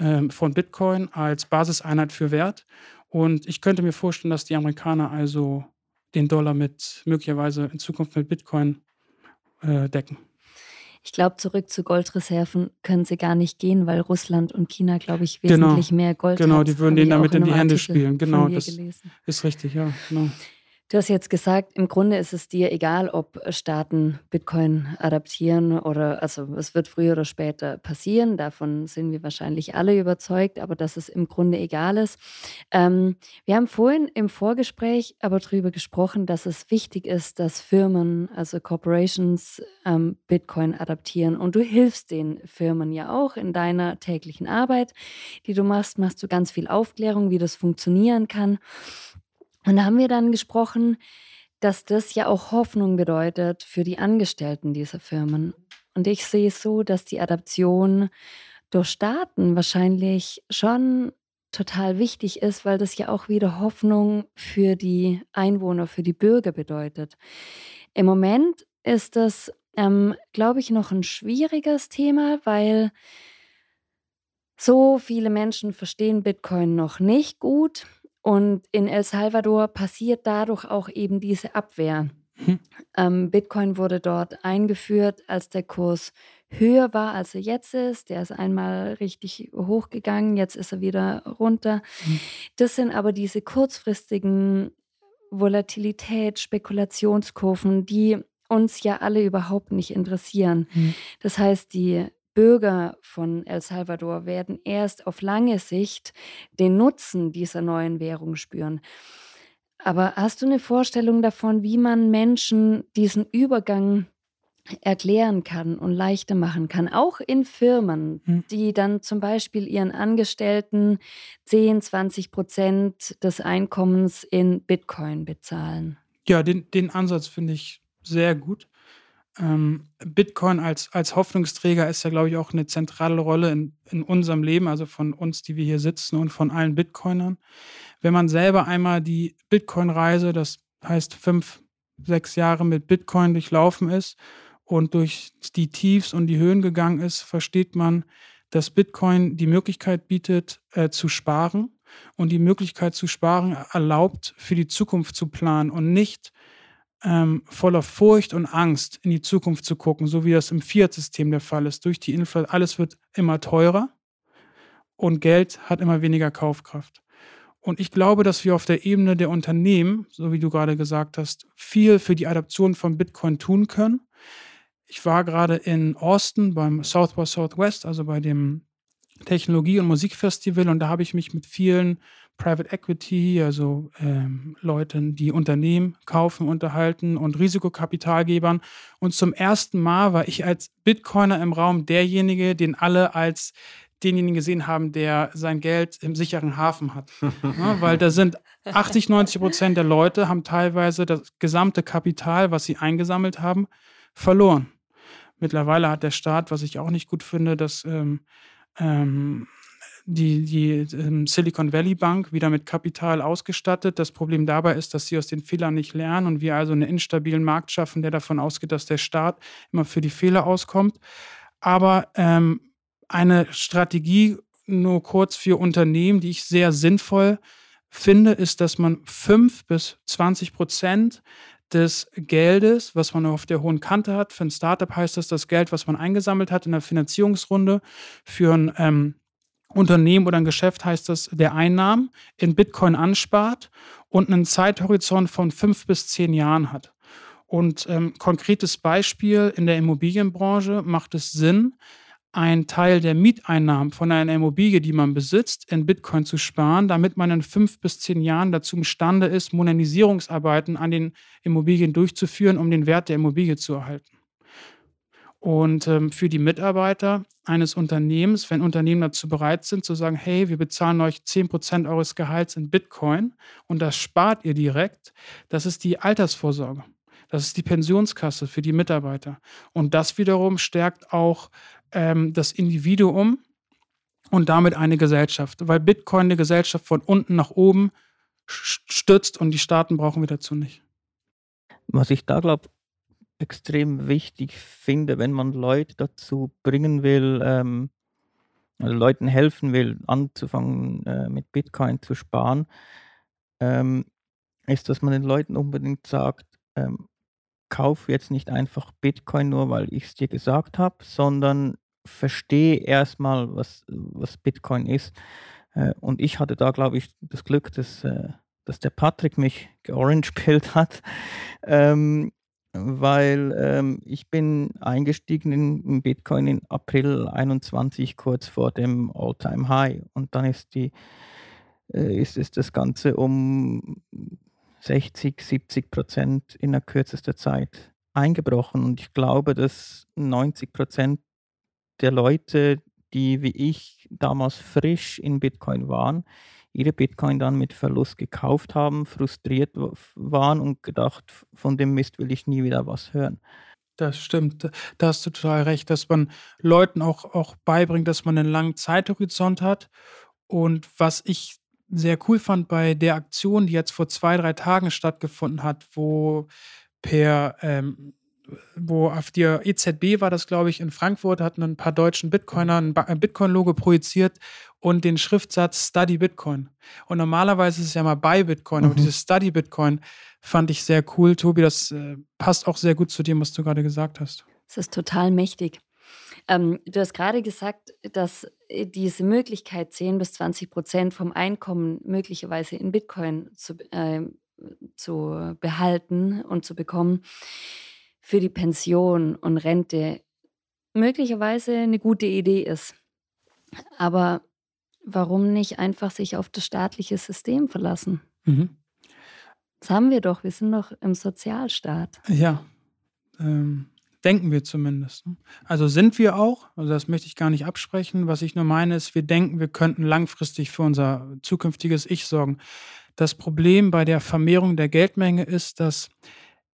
ähm, von Bitcoin als Basiseinheit für Wert und ich könnte mir vorstellen, dass die Amerikaner also den Dollar mit möglicherweise in Zukunft mit Bitcoin äh, decken. Ich glaube, zurück zu Goldreserven können sie gar nicht gehen, weil Russland und China, glaube ich, genau. wesentlich genau, mehr Gold haben. Genau, die würden denen damit in die Hände spielen. Genau, das gelesen. ist richtig, ja. Genau. Du hast jetzt gesagt, im Grunde ist es dir egal, ob Staaten Bitcoin adaptieren oder, also es wird früher oder später passieren. Davon sind wir wahrscheinlich alle überzeugt, aber dass es im Grunde egal ist. Ähm, wir haben vorhin im Vorgespräch aber darüber gesprochen, dass es wichtig ist, dass Firmen, also Corporations, ähm, Bitcoin adaptieren. Und du hilfst den Firmen ja auch in deiner täglichen Arbeit, die du machst, machst du ganz viel Aufklärung, wie das funktionieren kann. Und da haben wir dann gesprochen, dass das ja auch Hoffnung bedeutet für die Angestellten dieser Firmen. Und ich sehe es so, dass die Adaption durch Staaten wahrscheinlich schon total wichtig ist, weil das ja auch wieder Hoffnung für die Einwohner, für die Bürger bedeutet. Im Moment ist das, ähm, glaube ich, noch ein schwieriges Thema, weil so viele Menschen verstehen Bitcoin noch nicht gut. Und in El Salvador passiert dadurch auch eben diese Abwehr. Hm. Ähm, Bitcoin wurde dort eingeführt, als der Kurs höher war, als er jetzt ist. Der ist einmal richtig hochgegangen, jetzt ist er wieder runter. Hm. Das sind aber diese kurzfristigen Volatilität, Spekulationskurven, die uns ja alle überhaupt nicht interessieren. Hm. Das heißt, die Bürger von El Salvador werden erst auf lange Sicht den Nutzen dieser neuen Währung spüren. Aber hast du eine Vorstellung davon, wie man Menschen diesen Übergang erklären kann und leichter machen kann, auch in Firmen, hm. die dann zum Beispiel ihren Angestellten 10, 20 Prozent des Einkommens in Bitcoin bezahlen? Ja, den, den Ansatz finde ich sehr gut. Ähm, Bitcoin als, als Hoffnungsträger ist ja, glaube ich, auch eine zentrale Rolle in, in unserem Leben, also von uns, die wir hier sitzen und von allen Bitcoinern. Wenn man selber einmal die Bitcoin-Reise, das heißt fünf, sechs Jahre mit Bitcoin durchlaufen ist und durch die Tiefs und die Höhen gegangen ist, versteht man, dass Bitcoin die Möglichkeit bietet, äh, zu sparen und die Möglichkeit zu sparen erlaubt, für die Zukunft zu planen und nicht ähm, voller Furcht und Angst in die Zukunft zu gucken, so wie das im Fiat-System der Fall ist. Durch die Inflation, alles wird immer teurer und Geld hat immer weniger Kaufkraft. Und ich glaube, dass wir auf der Ebene der Unternehmen, so wie du gerade gesagt hast, viel für die Adaption von Bitcoin tun können. Ich war gerade in Austin beim South by Southwest, also bei dem Technologie- und Musikfestival, und da habe ich mich mit vielen Private Equity, also ähm, Leuten, die Unternehmen kaufen, unterhalten und Risikokapitalgebern. Und zum ersten Mal war ich als Bitcoiner im Raum derjenige, den alle als denjenigen gesehen haben, der sein Geld im sicheren Hafen hat. ja, weil da sind 80, 90 Prozent der Leute haben teilweise das gesamte Kapital, was sie eingesammelt haben, verloren. Mittlerweile hat der Staat, was ich auch nicht gut finde, dass ähm, ähm, die, die ähm, Silicon Valley Bank wieder mit Kapital ausgestattet. Das Problem dabei ist, dass sie aus den Fehlern nicht lernen und wir also einen instabilen Markt schaffen, der davon ausgeht, dass der Staat immer für die Fehler auskommt. Aber ähm, eine Strategie nur kurz für Unternehmen, die ich sehr sinnvoll finde, ist, dass man 5 bis 20 Prozent des Geldes, was man auf der hohen Kante hat, für ein Startup heißt das das Geld, was man eingesammelt hat in der Finanzierungsrunde, für ein ähm, Unternehmen oder ein Geschäft heißt das, der Einnahmen in Bitcoin anspart und einen Zeithorizont von fünf bis zehn Jahren hat. Und ähm, konkretes Beispiel in der Immobilienbranche macht es Sinn, einen Teil der Mieteinnahmen von einer Immobilie, die man besitzt, in Bitcoin zu sparen, damit man in fünf bis zehn Jahren dazu imstande ist, Modernisierungsarbeiten an den Immobilien durchzuführen, um den Wert der Immobilie zu erhalten. Und ähm, für die Mitarbeiter eines Unternehmens, wenn Unternehmen dazu bereit sind, zu sagen, hey, wir bezahlen euch 10% eures Gehalts in Bitcoin und das spart ihr direkt, das ist die Altersvorsorge. Das ist die Pensionskasse für die Mitarbeiter. Und das wiederum stärkt auch ähm, das Individuum und damit eine Gesellschaft, weil Bitcoin eine Gesellschaft von unten nach oben stützt und die Staaten brauchen wir dazu nicht. Was ich da glaube, extrem wichtig finde, wenn man Leute dazu bringen will, ähm, also Leuten helfen will, anzufangen äh, mit Bitcoin zu sparen, ähm, ist, dass man den Leuten unbedingt sagt, ähm, kauf jetzt nicht einfach Bitcoin nur, weil ich es dir gesagt habe, sondern verstehe erstmal, was, was Bitcoin ist. Äh, und ich hatte da, glaube ich, das Glück, dass, äh, dass der Patrick mich georange-pillt hat, ähm, weil ähm, ich bin eingestiegen in, Bitcoin in April 21, kurz vor dem All-Time-High. Und dann ist, die, äh, ist, ist das Ganze um 60, 70 Prozent in der kürzester Zeit eingebrochen. Und ich glaube, dass 90 Prozent der Leute, die wie ich damals frisch in Bitcoin waren, ihre Bitcoin dann mit Verlust gekauft haben, frustriert waren und gedacht, von dem Mist will ich nie wieder was hören. Das stimmt. Da hast du total recht, dass man Leuten auch, auch beibringt, dass man einen langen Zeithorizont hat. Und was ich sehr cool fand bei der Aktion, die jetzt vor zwei, drei Tagen stattgefunden hat, wo per ähm, wo auf der EZB war das, glaube ich, in Frankfurt, hatten ein paar deutschen Bitcoiner ein Bitcoin-Logo projiziert und den Schriftsatz Study Bitcoin. Und normalerweise ist es ja mal bei Bitcoin, mhm. aber dieses Study Bitcoin fand ich sehr cool. Tobi, das äh, passt auch sehr gut zu dem, was du gerade gesagt hast. Das ist total mächtig. Ähm, du hast gerade gesagt, dass äh, diese Möglichkeit, 10 bis 20 Prozent vom Einkommen möglicherweise in Bitcoin zu, äh, zu behalten und zu bekommen, für die Pension und Rente möglicherweise eine gute Idee ist. Aber warum nicht einfach sich auf das staatliche System verlassen? Mhm. Das haben wir doch, wir sind doch im Sozialstaat. Ja, ähm, denken wir zumindest. Ne? Also sind wir auch, also das möchte ich gar nicht absprechen. Was ich nur meine ist, wir denken, wir könnten langfristig für unser zukünftiges Ich sorgen. Das Problem bei der Vermehrung der Geldmenge ist, dass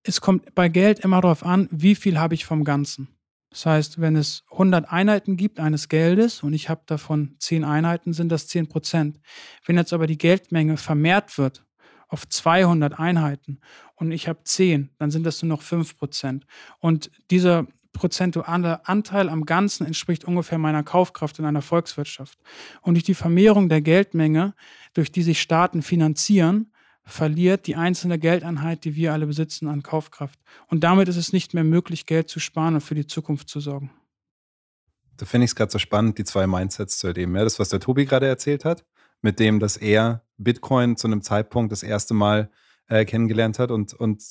es kommt bei Geld immer darauf an, wie viel habe ich vom Ganzen. Das heißt, wenn es 100 Einheiten gibt eines Geldes und ich habe davon 10 Einheiten, sind das 10 Prozent. Wenn jetzt aber die Geldmenge vermehrt wird auf 200 Einheiten und ich habe 10, dann sind das nur noch 5 Prozent. Und dieser prozentuale Anteil am Ganzen entspricht ungefähr meiner Kaufkraft in einer Volkswirtschaft. Und durch die Vermehrung der Geldmenge, durch die sich Staaten finanzieren, verliert die einzelne Geldeinheit, die wir alle besitzen, an Kaufkraft. Und damit ist es nicht mehr möglich, Geld zu sparen und für die Zukunft zu sorgen. Da finde ich es gerade so spannend, die zwei Mindsets zu erleben. Ja, das, was der Tobi gerade erzählt hat, mit dem, dass er Bitcoin zu einem Zeitpunkt das erste Mal äh, kennengelernt hat und, und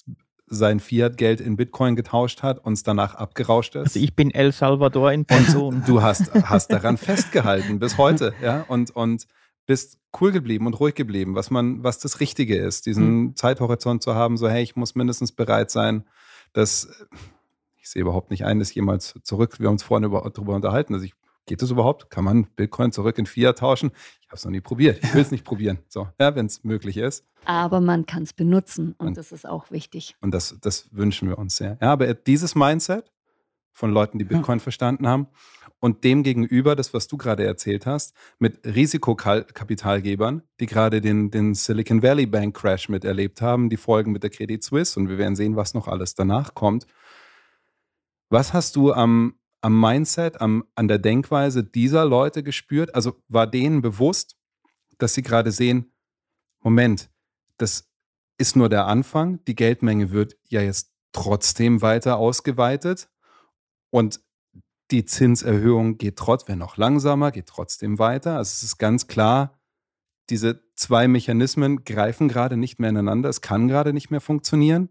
sein Fiat-Geld in Bitcoin getauscht hat und es danach abgerauscht ist. Also ich bin El Salvador in Person. du hast, hast daran festgehalten bis heute, ja. Und, und bist cool geblieben und ruhig geblieben, was man, was das Richtige ist, diesen mhm. Zeithorizont zu haben, so hey, ich muss mindestens bereit sein, dass ich sehe überhaupt nicht ein, dass jemals zurück, wir haben uns vorhin über, darüber unterhalten, dass ich, geht das überhaupt? Kann man Bitcoin zurück in Fiat tauschen? Ich habe es noch nie probiert. Ich will es nicht probieren. So, ja, wenn es möglich ist. Aber man kann es benutzen und, und, das ist auch wichtig. Und das, das wünschen wir uns sehr. Ja, aber dieses Mindset von Leuten, die Bitcoin ja. verstanden haben, und dem gegenüber, das, was du gerade erzählt hast, mit Risikokapitalgebern, die gerade den, den Silicon Valley Bank Crash miterlebt haben, die Folgen mit der Credit Suisse und wir werden sehen, was noch alles danach kommt. Was hast du am, am Mindset, am, an der Denkweise dieser Leute gespürt? Also war denen bewusst, dass sie gerade sehen, Moment, das ist nur der Anfang, die Geldmenge wird ja jetzt trotzdem weiter ausgeweitet und die Zinserhöhung geht trotzdem, wenn noch langsamer, geht trotzdem weiter. Also es ist ganz klar, diese zwei Mechanismen greifen gerade nicht mehr ineinander. Es kann gerade nicht mehr funktionieren.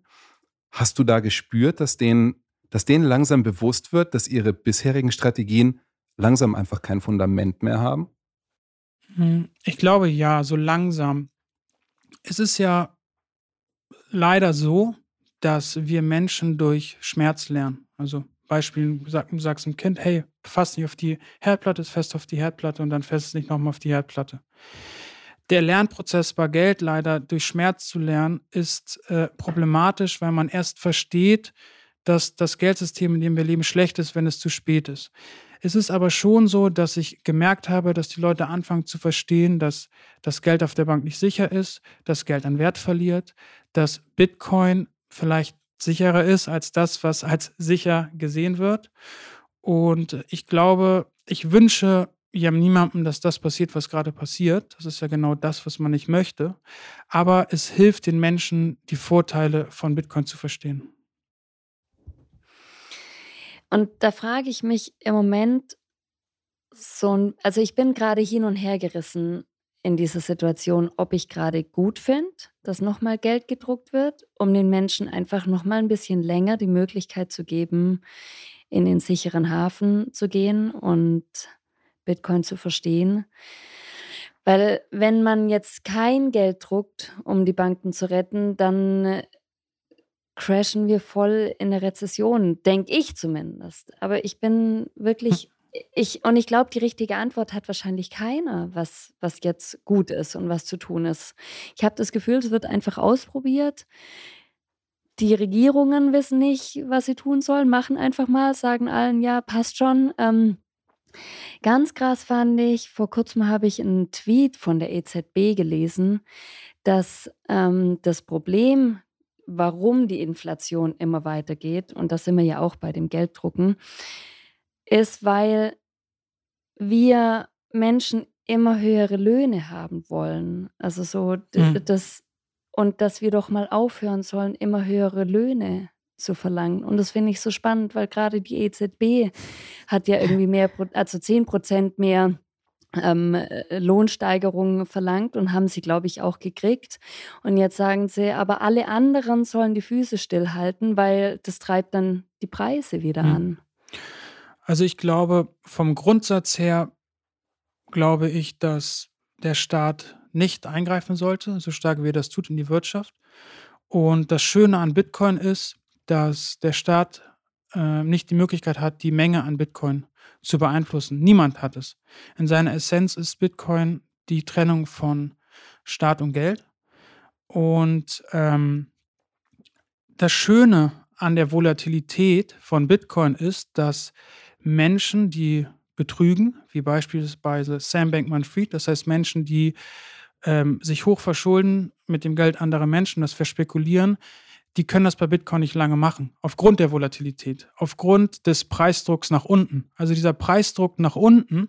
Hast du da gespürt, dass denen, dass denen langsam bewusst wird, dass ihre bisherigen Strategien langsam einfach kein Fundament mehr haben? Hm, ich glaube ja, so langsam. Es ist ja leider so, dass wir Menschen durch Schmerz lernen. Also Beispiel, sag, du sagst dem Kind, hey, fass nicht auf die Herdplatte, ist fest auf die Herdplatte und dann fest es nicht nochmal auf die Herdplatte. Der Lernprozess bei Geld leider durch Schmerz zu lernen, ist äh, problematisch, weil man erst versteht, dass das Geldsystem, in dem wir leben, schlecht ist, wenn es zu spät ist. Es ist aber schon so, dass ich gemerkt habe, dass die Leute anfangen zu verstehen, dass das Geld auf der Bank nicht sicher ist, dass Geld an Wert verliert, dass Bitcoin vielleicht sicherer ist als das, was als sicher gesehen wird. Und ich glaube, ich wünsche ja niemandem, dass das passiert, was gerade passiert. Das ist ja genau das, was man nicht möchte. Aber es hilft den Menschen, die Vorteile von Bitcoin zu verstehen. Und da frage ich mich im Moment so, also ich bin gerade hin und her gerissen in dieser Situation, ob ich gerade gut finde, dass nochmal Geld gedruckt wird, um den Menschen einfach nochmal ein bisschen länger die Möglichkeit zu geben, in den sicheren Hafen zu gehen und Bitcoin zu verstehen. Weil wenn man jetzt kein Geld druckt, um die Banken zu retten, dann crashen wir voll in eine Rezession, denke ich zumindest. Aber ich bin wirklich, ich, und ich glaube, die richtige Antwort hat wahrscheinlich keiner, was, was jetzt gut ist und was zu tun ist. Ich habe das Gefühl, es wird einfach ausprobiert. Die Regierungen wissen nicht, was sie tun sollen, machen einfach mal, sagen allen, ja, passt schon. Ähm, ganz krass fand ich, vor kurzem habe ich einen Tweet von der EZB gelesen, dass ähm, das Problem warum die Inflation immer weitergeht, und da sind wir ja auch bei dem Gelddrucken, ist, weil wir Menschen immer höhere Löhne haben wollen. Also so mhm. das und dass wir doch mal aufhören sollen, immer höhere Löhne zu verlangen. Und das finde ich so spannend, weil gerade die EZB hat ja irgendwie mehr, also 10 Prozent mehr ähm, äh, Lohnsteigerungen verlangt und haben sie, glaube ich, auch gekriegt. Und jetzt sagen sie, aber alle anderen sollen die Füße stillhalten, weil das treibt dann die Preise wieder hm. an. Also ich glaube, vom Grundsatz her glaube ich, dass der Staat nicht eingreifen sollte, so stark wie er das tut in die Wirtschaft. Und das Schöne an Bitcoin ist, dass der Staat äh, nicht die Möglichkeit hat, die Menge an Bitcoin zu beeinflussen. Niemand hat es. In seiner Essenz ist Bitcoin die Trennung von Staat und Geld. Und ähm, das Schöne an der Volatilität von Bitcoin ist, dass Menschen, die betrügen, wie beispielsweise Sam Bankman-Fried, das heißt Menschen, die ähm, sich hoch verschulden mit dem Geld anderer Menschen, das verspekulieren, die können das bei Bitcoin nicht lange machen, aufgrund der Volatilität, aufgrund des Preisdrucks nach unten. Also dieser Preisdruck nach unten,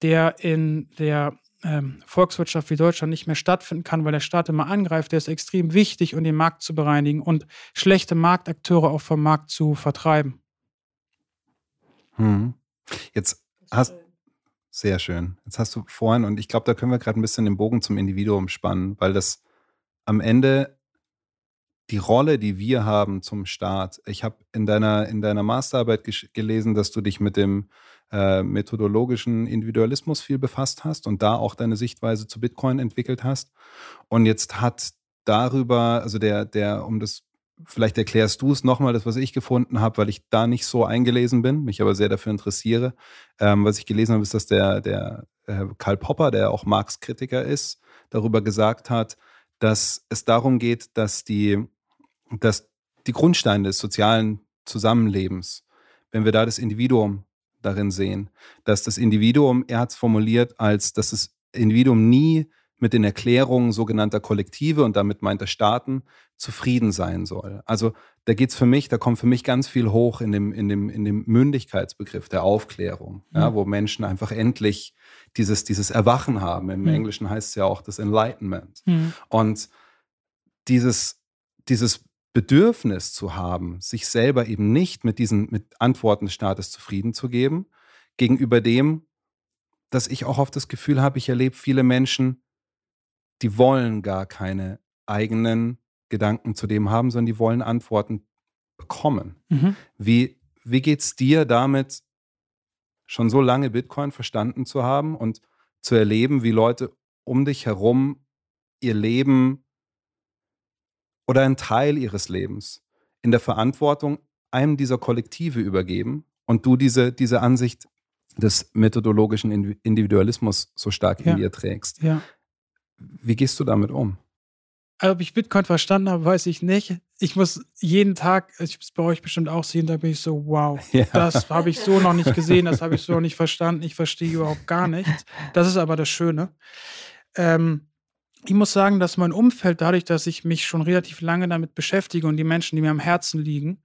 der in der ähm, Volkswirtschaft wie Deutschland nicht mehr stattfinden kann, weil der Staat immer angreift, der ist extrem wichtig, um den Markt zu bereinigen und schlechte Marktakteure auch vom Markt zu vertreiben. Hm. Jetzt hast sehr schön. Jetzt hast du vorhin, und ich glaube, da können wir gerade ein bisschen den Bogen zum Individuum spannen, weil das am Ende die Rolle, die wir haben zum Staat. Ich habe in deiner, in deiner Masterarbeit gelesen, dass du dich mit dem äh, methodologischen Individualismus viel befasst hast und da auch deine Sichtweise zu Bitcoin entwickelt hast. Und jetzt hat darüber, also der, der, um das, vielleicht erklärst du es nochmal, das, was ich gefunden habe, weil ich da nicht so eingelesen bin, mich aber sehr dafür interessiere. Ähm, was ich gelesen habe, ist, dass der, der äh, Karl Popper, der auch Marx-Kritiker ist, darüber gesagt hat, dass es darum geht, dass die, dass die Grundsteine des sozialen Zusammenlebens, wenn wir da das Individuum darin sehen, dass das Individuum, er hat es formuliert, als dass das Individuum nie mit den Erklärungen sogenannter Kollektive und damit meint er Staaten zufrieden sein soll. Also da geht es für mich, da kommt für mich ganz viel hoch in dem, in dem, in dem Mündigkeitsbegriff der Aufklärung, mhm. ja, wo Menschen einfach endlich dieses, dieses Erwachen haben. Im mhm. Englischen heißt es ja auch das Enlightenment. Mhm. Und dieses, dieses Bedürfnis zu haben, sich selber eben nicht mit diesen mit Antworten des Staates zufrieden zu geben, gegenüber dem, dass ich auch oft das Gefühl habe, ich erlebe viele Menschen, die wollen gar keine eigenen Gedanken zu dem haben, sondern die wollen Antworten bekommen. Mhm. Wie, wie geht es dir damit, schon so lange Bitcoin verstanden zu haben und zu erleben, wie Leute um dich herum ihr Leben oder einen Teil ihres Lebens in der Verantwortung einem dieser Kollektive übergeben und du diese, diese Ansicht des methodologischen Individualismus so stark ja. in dir trägst. Ja. Wie gehst du damit um? ob ich Bitcoin verstanden habe, weiß ich nicht. Ich muss jeden Tag, ich bei euch bestimmt auch sehen, da bin ich so, wow, ja. das habe ich so noch nicht gesehen, das habe ich so noch nicht verstanden, ich verstehe überhaupt gar nichts. Das ist aber das Schöne. Ähm, ich muss sagen, dass mein Umfeld, dadurch, dass ich mich schon relativ lange damit beschäftige und die Menschen, die mir am Herzen liegen,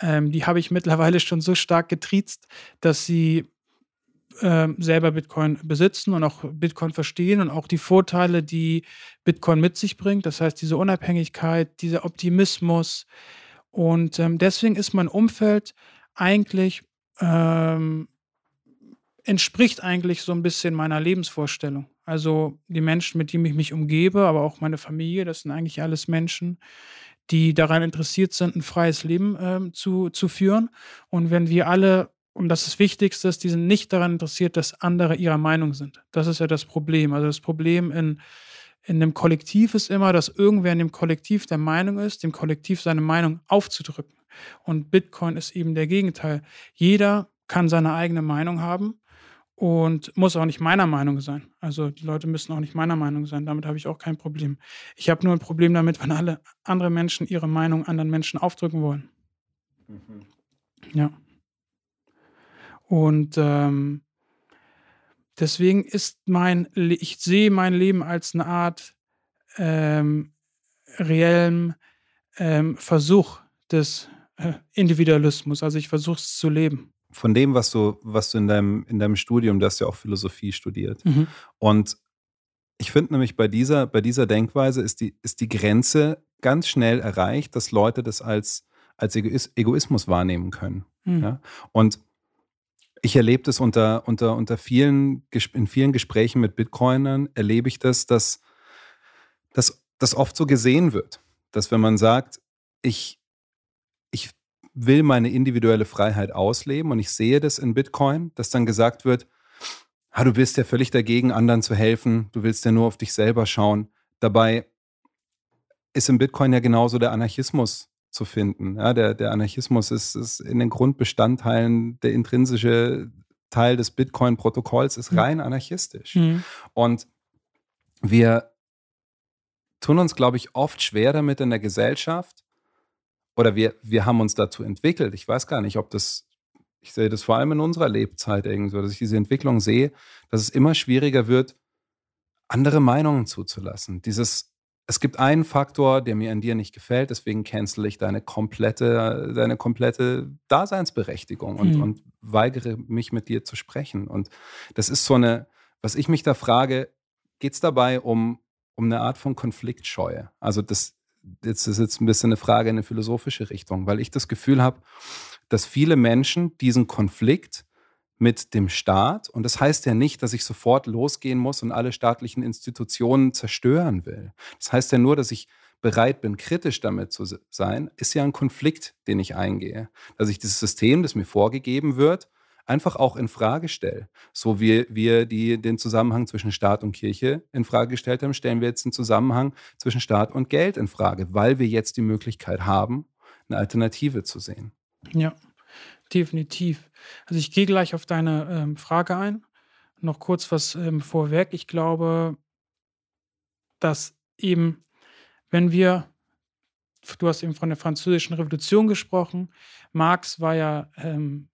ähm, die habe ich mittlerweile schon so stark getriezt, dass sie äh, selber Bitcoin besitzen und auch Bitcoin verstehen und auch die Vorteile, die Bitcoin mit sich bringt. Das heißt, diese Unabhängigkeit, dieser Optimismus. Und ähm, deswegen ist mein Umfeld eigentlich, ähm, entspricht eigentlich so ein bisschen meiner Lebensvorstellung. Also die Menschen, mit denen ich mich umgebe, aber auch meine Familie, das sind eigentlich alles Menschen, die daran interessiert sind, ein freies Leben ähm, zu, zu führen. Und wenn wir alle, und das ist das Wichtigste, die sind nicht daran interessiert, dass andere ihrer Meinung sind. Das ist ja das Problem. Also das Problem in, in dem Kollektiv ist immer, dass irgendwer in dem Kollektiv der Meinung ist, dem Kollektiv seine Meinung aufzudrücken. Und Bitcoin ist eben der Gegenteil. Jeder kann seine eigene Meinung haben und muss auch nicht meiner Meinung sein. Also die Leute müssen auch nicht meiner Meinung sein. Damit habe ich auch kein Problem. Ich habe nur ein Problem damit, wenn alle andere Menschen ihre Meinung anderen Menschen aufdrücken wollen. Mhm. Ja. Und ähm, deswegen ist mein, ich sehe mein Leben als eine Art ähm, reellen ähm, Versuch des äh, Individualismus. Also ich versuche es zu leben von dem, was du, was du in deinem, in deinem Studium, du hast ja auch Philosophie studiert. Mhm. Und ich finde nämlich bei dieser, bei dieser Denkweise ist die, ist die Grenze ganz schnell erreicht, dass Leute das als, als Egoismus wahrnehmen können. Mhm. Ja? Und ich erlebe das unter, unter, unter vielen, in vielen Gesprächen mit Bitcoinern, erlebe ich das, dass das oft so gesehen wird. Dass wenn man sagt, ich, ich will meine individuelle Freiheit ausleben und ich sehe das in Bitcoin, dass dann gesagt wird, ah, du bist ja völlig dagegen, anderen zu helfen, du willst ja nur auf dich selber schauen. Dabei ist im Bitcoin ja genauso der Anarchismus zu finden. Ja, der, der Anarchismus ist, ist in den Grundbestandteilen der intrinsische Teil des Bitcoin-Protokolls, ist mhm. rein anarchistisch. Mhm. Und wir tun uns, glaube ich, oft schwer damit in der Gesellschaft, oder wir, wir haben uns dazu entwickelt. Ich weiß gar nicht, ob das, ich sehe das vor allem in unserer Lebzeit irgendwie so, dass ich diese Entwicklung sehe, dass es immer schwieriger wird, andere Meinungen zuzulassen. Dieses, es gibt einen Faktor, der mir an dir nicht gefällt, deswegen cancel ich deine komplette, deine komplette Daseinsberechtigung und, mhm. und weigere mich mit dir zu sprechen. Und das ist so eine, was ich mich da frage, geht es dabei um, um eine Art von Konfliktscheue? Also das jetzt ist jetzt ein bisschen eine Frage in eine philosophische Richtung, weil ich das Gefühl habe, dass viele Menschen diesen Konflikt mit dem Staat, und das heißt ja nicht, dass ich sofort losgehen muss und alle staatlichen Institutionen zerstören will. Das heißt ja nur, dass ich bereit bin, kritisch damit zu sein, ist ja ein Konflikt, den ich eingehe. Dass ich dieses System, das mir vorgegeben wird, einfach auch in Frage stelle. So wie wir die, den Zusammenhang zwischen Staat und Kirche in Frage gestellt haben, stellen wir jetzt den Zusammenhang zwischen Staat und Geld in Frage, weil wir jetzt die Möglichkeit haben, eine Alternative zu sehen. Ja, definitiv. Also ich gehe gleich auf deine ähm, Frage ein. Noch kurz was ähm, vorweg. Ich glaube, dass eben, wenn wir du hast eben von der französischen Revolution gesprochen. Marx war ja ähm,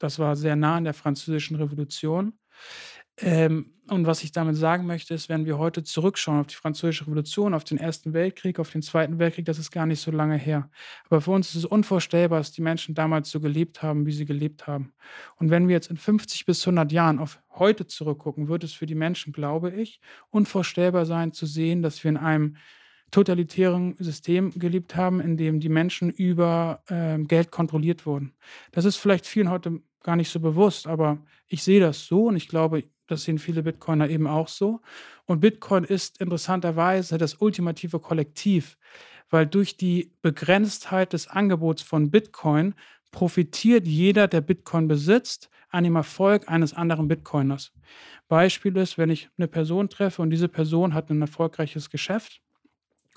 das war sehr nah an der Französischen Revolution. Ähm, und was ich damit sagen möchte, ist, wenn wir heute zurückschauen auf die Französische Revolution, auf den Ersten Weltkrieg, auf den Zweiten Weltkrieg, das ist gar nicht so lange her. Aber für uns ist es unvorstellbar, dass die Menschen damals so gelebt haben, wie sie gelebt haben. Und wenn wir jetzt in 50 bis 100 Jahren auf heute zurückgucken, wird es für die Menschen, glaube ich, unvorstellbar sein zu sehen, dass wir in einem totalitären System gelebt haben, in dem die Menschen über äh, Geld kontrolliert wurden. Das ist vielleicht vielen heute gar nicht so bewusst, aber ich sehe das so und ich glaube, das sehen viele Bitcoiner eben auch so. Und Bitcoin ist interessanterweise das ultimative Kollektiv, weil durch die Begrenztheit des Angebots von Bitcoin profitiert jeder, der Bitcoin besitzt, an dem Erfolg eines anderen Bitcoiners. Beispiel ist, wenn ich eine Person treffe und diese Person hat ein erfolgreiches Geschäft,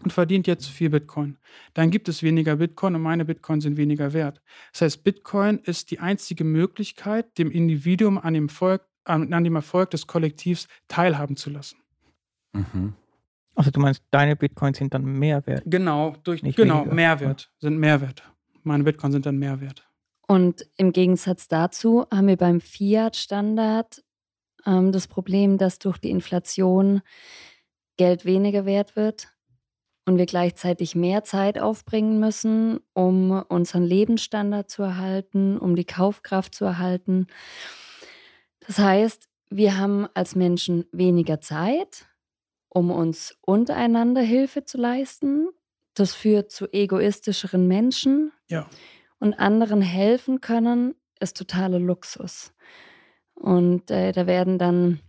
und verdient jetzt viel Bitcoin. Dann gibt es weniger Bitcoin und meine Bitcoin sind weniger wert. Das heißt, Bitcoin ist die einzige Möglichkeit, dem Individuum an dem, Volk, an, an dem Erfolg des Kollektivs teilhaben zu lassen. Mhm. Also du meinst, deine Bitcoins sind dann mehr wert? Genau, durch, genau, weniger. Mehrwert, sind Mehrwert. Meine Bitcoin sind dann Mehrwert. Und im Gegensatz dazu haben wir beim Fiat-Standard ähm, das Problem, dass durch die Inflation Geld weniger wert wird und wir gleichzeitig mehr Zeit aufbringen müssen, um unseren Lebensstandard zu erhalten, um die Kaufkraft zu erhalten. Das heißt, wir haben als Menschen weniger Zeit, um uns untereinander Hilfe zu leisten. Das führt zu egoistischeren Menschen. Ja. Und anderen helfen können, ist totaler Luxus. Und äh, da werden dann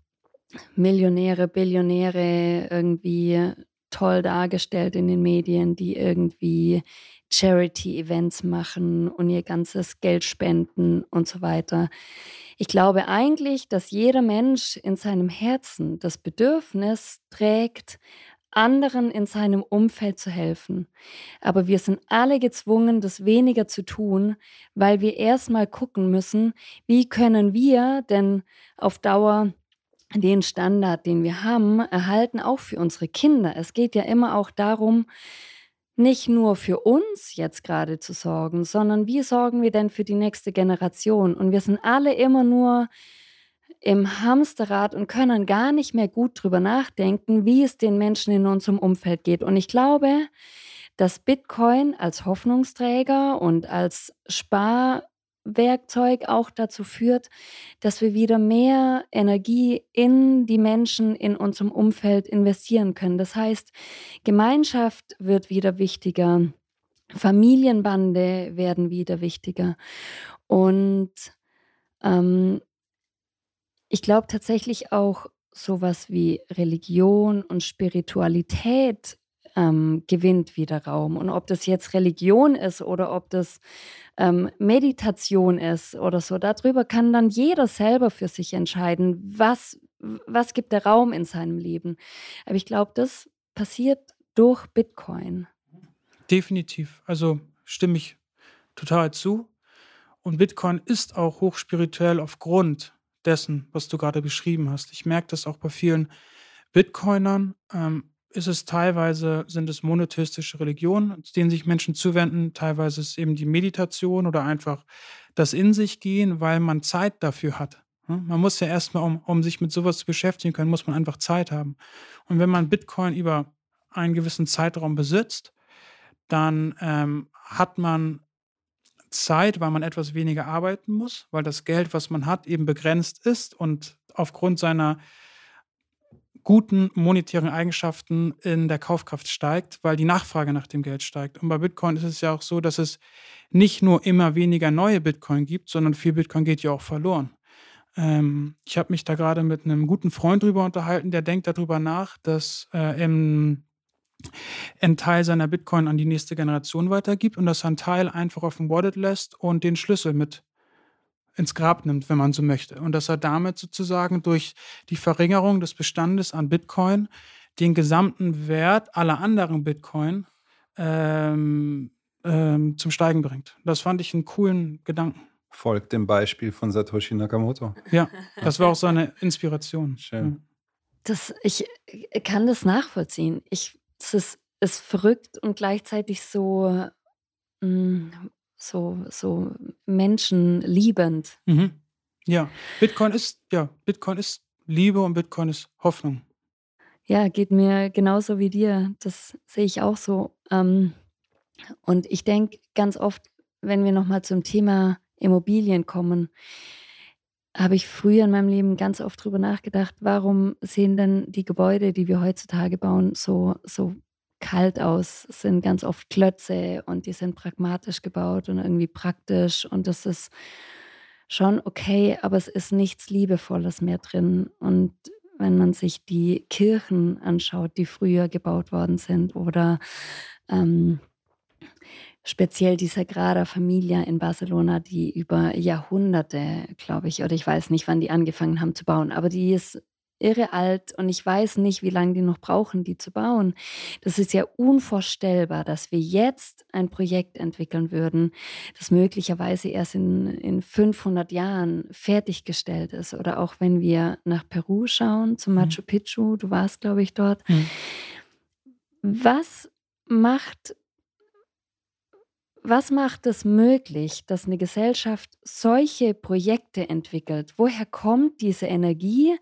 Millionäre, Billionäre irgendwie toll dargestellt in den Medien, die irgendwie Charity-Events machen und ihr ganzes Geld spenden und so weiter. Ich glaube eigentlich, dass jeder Mensch in seinem Herzen das Bedürfnis trägt, anderen in seinem Umfeld zu helfen. Aber wir sind alle gezwungen, das weniger zu tun, weil wir erstmal gucken müssen, wie können wir denn auf Dauer den Standard, den wir haben, erhalten, auch für unsere Kinder. Es geht ja immer auch darum, nicht nur für uns jetzt gerade zu sorgen, sondern wie sorgen wir denn für die nächste Generation? Und wir sind alle immer nur im Hamsterrad und können gar nicht mehr gut drüber nachdenken, wie es den Menschen in unserem Umfeld geht. Und ich glaube, dass Bitcoin als Hoffnungsträger und als Spar Werkzeug auch dazu führt, dass wir wieder mehr Energie in die Menschen in unserem Umfeld investieren können. Das heißt, Gemeinschaft wird wieder wichtiger, Familienbande werden wieder wichtiger. Und ähm, ich glaube tatsächlich auch sowas wie Religion und Spiritualität ähm, gewinnt wieder Raum. Und ob das jetzt Religion ist oder ob das ähm, Meditation ist oder so, darüber kann dann jeder selber für sich entscheiden, was, was gibt der Raum in seinem Leben. Aber ich glaube, das passiert durch Bitcoin. Definitiv. Also stimme ich total zu. Und Bitcoin ist auch hochspirituell aufgrund dessen, was du gerade beschrieben hast. Ich merke das auch bei vielen Bitcoinern. Ähm, ist es teilweise, sind es monotheistische Religionen, denen sich Menschen zuwenden. Teilweise ist es eben die Meditation oder einfach das in sich gehen, weil man Zeit dafür hat. Man muss ja erstmal, um, um sich mit sowas zu beschäftigen können, muss man einfach Zeit haben. Und wenn man Bitcoin über einen gewissen Zeitraum besitzt, dann ähm, hat man Zeit, weil man etwas weniger arbeiten muss, weil das Geld, was man hat, eben begrenzt ist und aufgrund seiner guten monetären Eigenschaften in der Kaufkraft steigt, weil die Nachfrage nach dem Geld steigt. Und bei Bitcoin ist es ja auch so, dass es nicht nur immer weniger neue Bitcoin gibt, sondern viel Bitcoin geht ja auch verloren. Ähm, ich habe mich da gerade mit einem guten Freund drüber unterhalten, der denkt darüber nach, dass äh, im ein Teil seiner Bitcoin an die nächste Generation weitergibt und dass er einen Teil einfach auf dem Wallet lässt und den Schlüssel mit ins Grab nimmt, wenn man so möchte. Und dass er damit sozusagen durch die Verringerung des Bestandes an Bitcoin den gesamten Wert aller anderen Bitcoin ähm, ähm, zum Steigen bringt. Das fand ich einen coolen Gedanken. Folgt dem Beispiel von Satoshi Nakamoto. Ja, das war auch so eine Inspiration. Schön. Das, ich kann das nachvollziehen. Ich, es ist, ist verrückt und gleichzeitig so mh, mm, so, so menschenliebend. Mhm. Ja, Bitcoin ist, ja, Bitcoin ist Liebe und Bitcoin ist Hoffnung. Ja, geht mir genauso wie dir. Das sehe ich auch so. Ähm, und ich denke ganz oft, wenn wir nochmal zum Thema Immobilien kommen, habe ich früher in meinem Leben ganz oft drüber nachgedacht, warum sehen denn die Gebäude, die wir heutzutage bauen, so, so kalt aus, sind ganz oft Klötze und die sind pragmatisch gebaut und irgendwie praktisch und das ist schon okay, aber es ist nichts Liebevolles mehr drin. Und wenn man sich die Kirchen anschaut, die früher gebaut worden sind oder ähm, speziell die Sagrada Familia in Barcelona, die über Jahrhunderte, glaube ich, oder ich weiß nicht, wann die angefangen haben zu bauen, aber die ist irre alt und ich weiß nicht, wie lange die noch brauchen, die zu bauen. Das ist ja unvorstellbar, dass wir jetzt ein Projekt entwickeln würden, das möglicherweise erst in, in 500 Jahren fertiggestellt ist. Oder auch wenn wir nach Peru schauen, zum mhm. Machu Picchu, du warst, glaube ich, dort. Mhm. Was macht was macht es möglich, dass eine Gesellschaft solche Projekte entwickelt? Woher kommt diese Energie,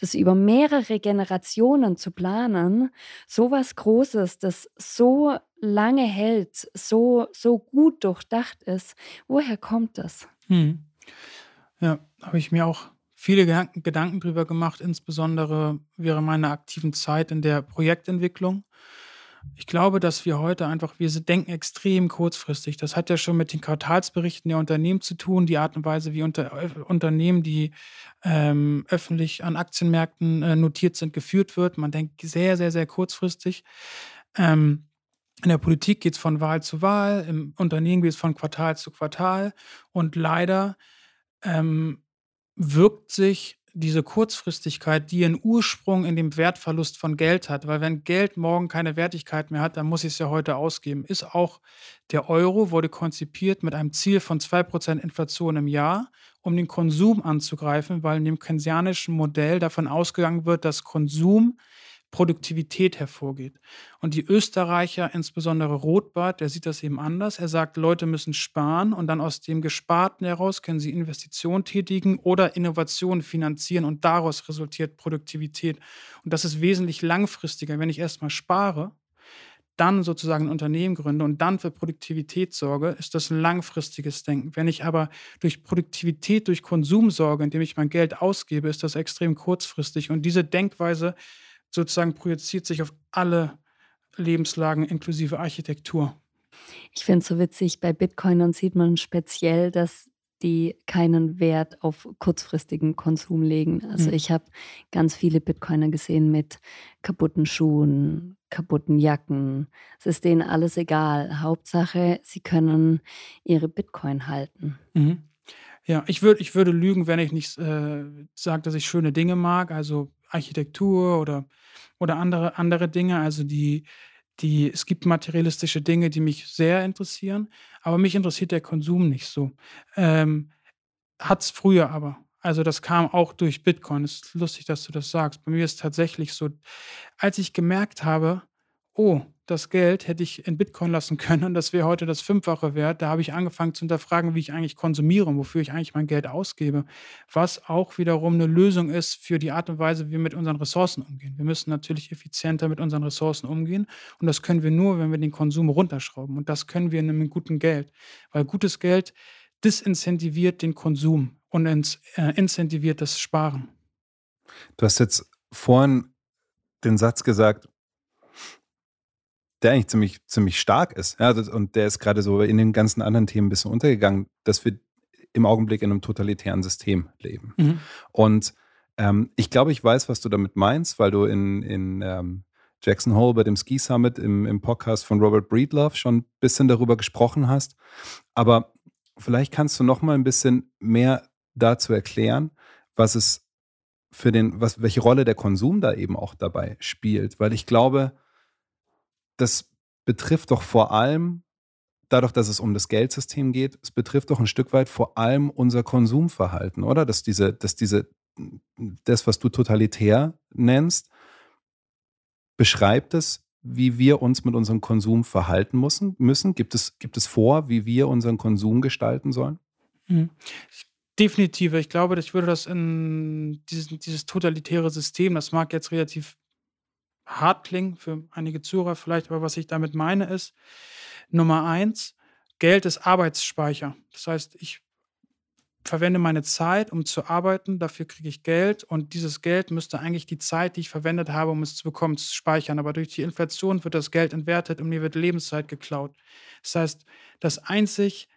das über mehrere Generationen zu planen? So was Großes, das so lange hält, so, so gut durchdacht ist. Woher kommt das? Hm. Ja, habe ich mir auch viele Gedanken, Gedanken drüber gemacht, insbesondere während meiner aktiven Zeit in der Projektentwicklung. Ich glaube, dass wir heute einfach, wir denken extrem kurzfristig. Das hat ja schon mit den Quartalsberichten der Unternehmen zu tun, die Art und Weise, wie unter, Unternehmen, die ähm, öffentlich an Aktienmärkten äh, notiert sind, geführt wird. Man denkt sehr, sehr, sehr kurzfristig. Ähm, in der Politik geht es von Wahl zu Wahl, im Unternehmen geht es von Quartal zu Quartal. Und leider ähm, wirkt sich diese Kurzfristigkeit, die ihren Ursprung in dem Wertverlust von Geld hat. Weil wenn Geld morgen keine Wertigkeit mehr hat, dann muss ich es ja heute ausgeben. Ist auch der Euro wurde konzipiert mit einem Ziel von 2% Inflation im Jahr, um den Konsum anzugreifen, weil in dem keynesianischen Modell davon ausgegangen wird, dass Konsum Produktivität hervorgeht. Und die Österreicher, insbesondere Rothbart, der sieht das eben anders. Er sagt, Leute müssen sparen und dann aus dem Gesparten heraus können sie Investitionen tätigen oder Innovationen finanzieren und daraus resultiert Produktivität. Und das ist wesentlich langfristiger. Wenn ich erstmal spare, dann sozusagen ein Unternehmen gründe und dann für Produktivität sorge, ist das ein langfristiges Denken. Wenn ich aber durch Produktivität, durch Konsum sorge, indem ich mein Geld ausgebe, ist das extrem kurzfristig. Und diese Denkweise sozusagen projiziert sich auf alle Lebenslagen inklusive Architektur. Ich finde es so witzig, bei Bitcoinern sieht man speziell, dass die keinen Wert auf kurzfristigen Konsum legen. Also mhm. ich habe ganz viele Bitcoiner gesehen mit kaputten Schuhen, kaputten Jacken. Es ist denen alles egal. Hauptsache, sie können ihre Bitcoin halten. Mhm. Ja, ich, würd, ich würde lügen, wenn ich nicht äh, sage, dass ich schöne Dinge mag. Also Architektur oder, oder andere, andere Dinge. Also die, die, es gibt materialistische Dinge, die mich sehr interessieren, aber mich interessiert der Konsum nicht so. Ähm, Hat es früher aber. Also das kam auch durch Bitcoin. Es ist lustig, dass du das sagst. Bei mir ist es tatsächlich so, als ich gemerkt habe, oh, das Geld hätte ich in Bitcoin lassen können und das wäre heute das Fünffache wert. Da habe ich angefangen zu hinterfragen, wie ich eigentlich konsumiere und wofür ich eigentlich mein Geld ausgebe. Was auch wiederum eine Lösung ist für die Art und Weise, wie wir mit unseren Ressourcen umgehen. Wir müssen natürlich effizienter mit unseren Ressourcen umgehen und das können wir nur, wenn wir den Konsum runterschrauben. Und das können wir in einem guten Geld, weil gutes Geld disincentiviert den Konsum und äh, incentiviert das Sparen. Du hast jetzt vorhin den Satz gesagt, der eigentlich ziemlich, ziemlich stark ist. Ja, und der ist gerade so in den ganzen anderen Themen ein bisschen untergegangen, dass wir im Augenblick in einem totalitären System leben. Mhm. Und ähm, ich glaube, ich weiß, was du damit meinst, weil du in, in ähm, Jackson Hole bei dem Ski Summit im, im Podcast von Robert Breedlove schon ein bisschen darüber gesprochen hast. Aber vielleicht kannst du noch mal ein bisschen mehr dazu erklären, was es für den, was, welche Rolle der Konsum da eben auch dabei spielt. Weil ich glaube, das betrifft doch vor allem, dadurch, dass es um das Geldsystem geht, es betrifft doch ein Stück weit vor allem unser Konsumverhalten, oder? Dass diese, dass diese, das, was du totalitär nennst, beschreibt es, wie wir uns mit unserem Konsum verhalten müssen? müssen? Gibt, es, gibt es vor, wie wir unseren Konsum gestalten sollen? Mhm. Definitiv. Ich glaube, ich würde das in dieses, dieses totalitäre System, das mag jetzt relativ hart klingen für einige Zuhörer vielleicht, aber was ich damit meine ist, Nummer eins, Geld ist Arbeitsspeicher. Das heißt, ich verwende meine Zeit, um zu arbeiten, dafür kriege ich Geld und dieses Geld müsste eigentlich die Zeit, die ich verwendet habe, um es zu bekommen, speichern. Aber durch die Inflation wird das Geld entwertet und mir wird Lebenszeit geklaut. Das heißt, das einzig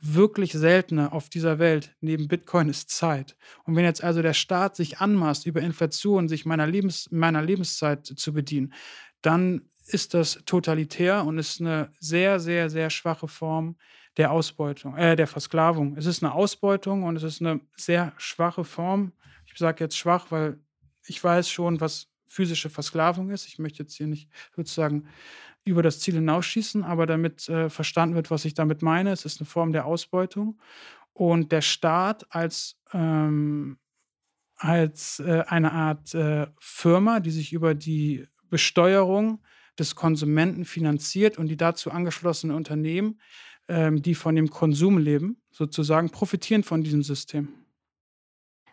wirklich seltene auf dieser Welt neben Bitcoin ist Zeit. Und wenn jetzt also der Staat sich anmaßt, über Inflation sich meiner, Lebens, meiner Lebenszeit zu bedienen, dann ist das totalitär und ist eine sehr, sehr, sehr schwache Form der Ausbeutung, äh, der Versklavung. Es ist eine Ausbeutung und es ist eine sehr schwache Form. Ich sage jetzt schwach, weil ich weiß schon, was physische Versklavung ist. Ich möchte jetzt hier nicht sozusagen über das Ziel hinausschießen, aber damit äh, verstanden wird, was ich damit meine. Es ist eine Form der Ausbeutung. Und der Staat als, ähm, als äh, eine Art äh, Firma, die sich über die Besteuerung des Konsumenten finanziert und die dazu angeschlossenen Unternehmen, ähm, die von dem Konsum leben, sozusagen, profitieren von diesem System.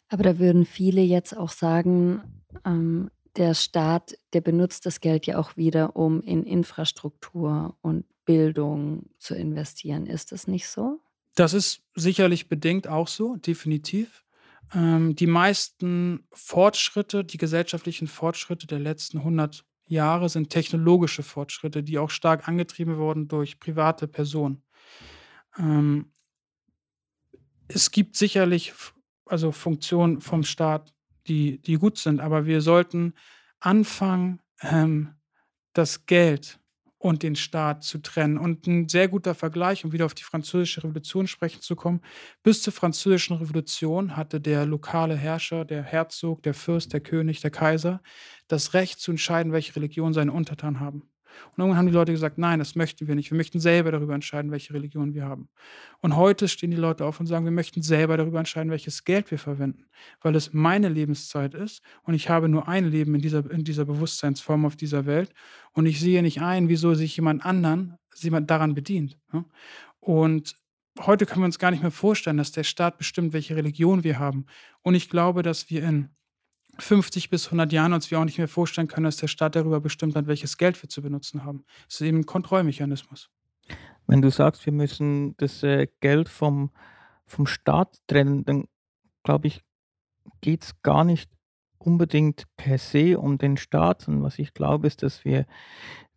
Aber da würden viele jetzt auch sagen, ähm, der Staat, der benutzt das Geld ja auch wieder, um in Infrastruktur und Bildung zu investieren. Ist das nicht so? Das ist sicherlich bedingt auch so, definitiv. Ähm, die meisten Fortschritte, die gesellschaftlichen Fortschritte der letzten 100 Jahre sind technologische Fortschritte, die auch stark angetrieben wurden durch private Personen. Ähm, es gibt sicherlich also Funktionen vom Staat, die, die gut sind, aber wir sollten anfangen, ähm, das Geld und den Staat zu trennen. Und ein sehr guter Vergleich, um wieder auf die französische Revolution sprechen zu kommen. Bis zur französischen Revolution hatte der lokale Herrscher, der Herzog, der Fürst, der König, der Kaiser, das Recht zu entscheiden, welche Religion seine Untertanen haben. Und irgendwann haben die Leute gesagt, nein, das möchten wir nicht. Wir möchten selber darüber entscheiden, welche Religion wir haben. Und heute stehen die Leute auf und sagen, wir möchten selber darüber entscheiden, welches Geld wir verwenden, weil es meine Lebenszeit ist und ich habe nur ein Leben in dieser, in dieser Bewusstseinsform auf dieser Welt und ich sehe nicht ein, wieso sich jemand anderen jemand daran bedient. Und heute können wir uns gar nicht mehr vorstellen, dass der Staat bestimmt, welche Religion wir haben. Und ich glaube, dass wir in 50 bis 100 Jahren uns wir auch nicht mehr vorstellen können, dass der Staat darüber bestimmt hat, welches Geld wir zu benutzen haben. Es ist eben ein Kontrollmechanismus. Wenn du sagst, wir müssen das äh, Geld vom, vom Staat trennen, dann glaube ich, geht es gar nicht unbedingt per se um den Staat, sondern was ich glaube, ist, dass wir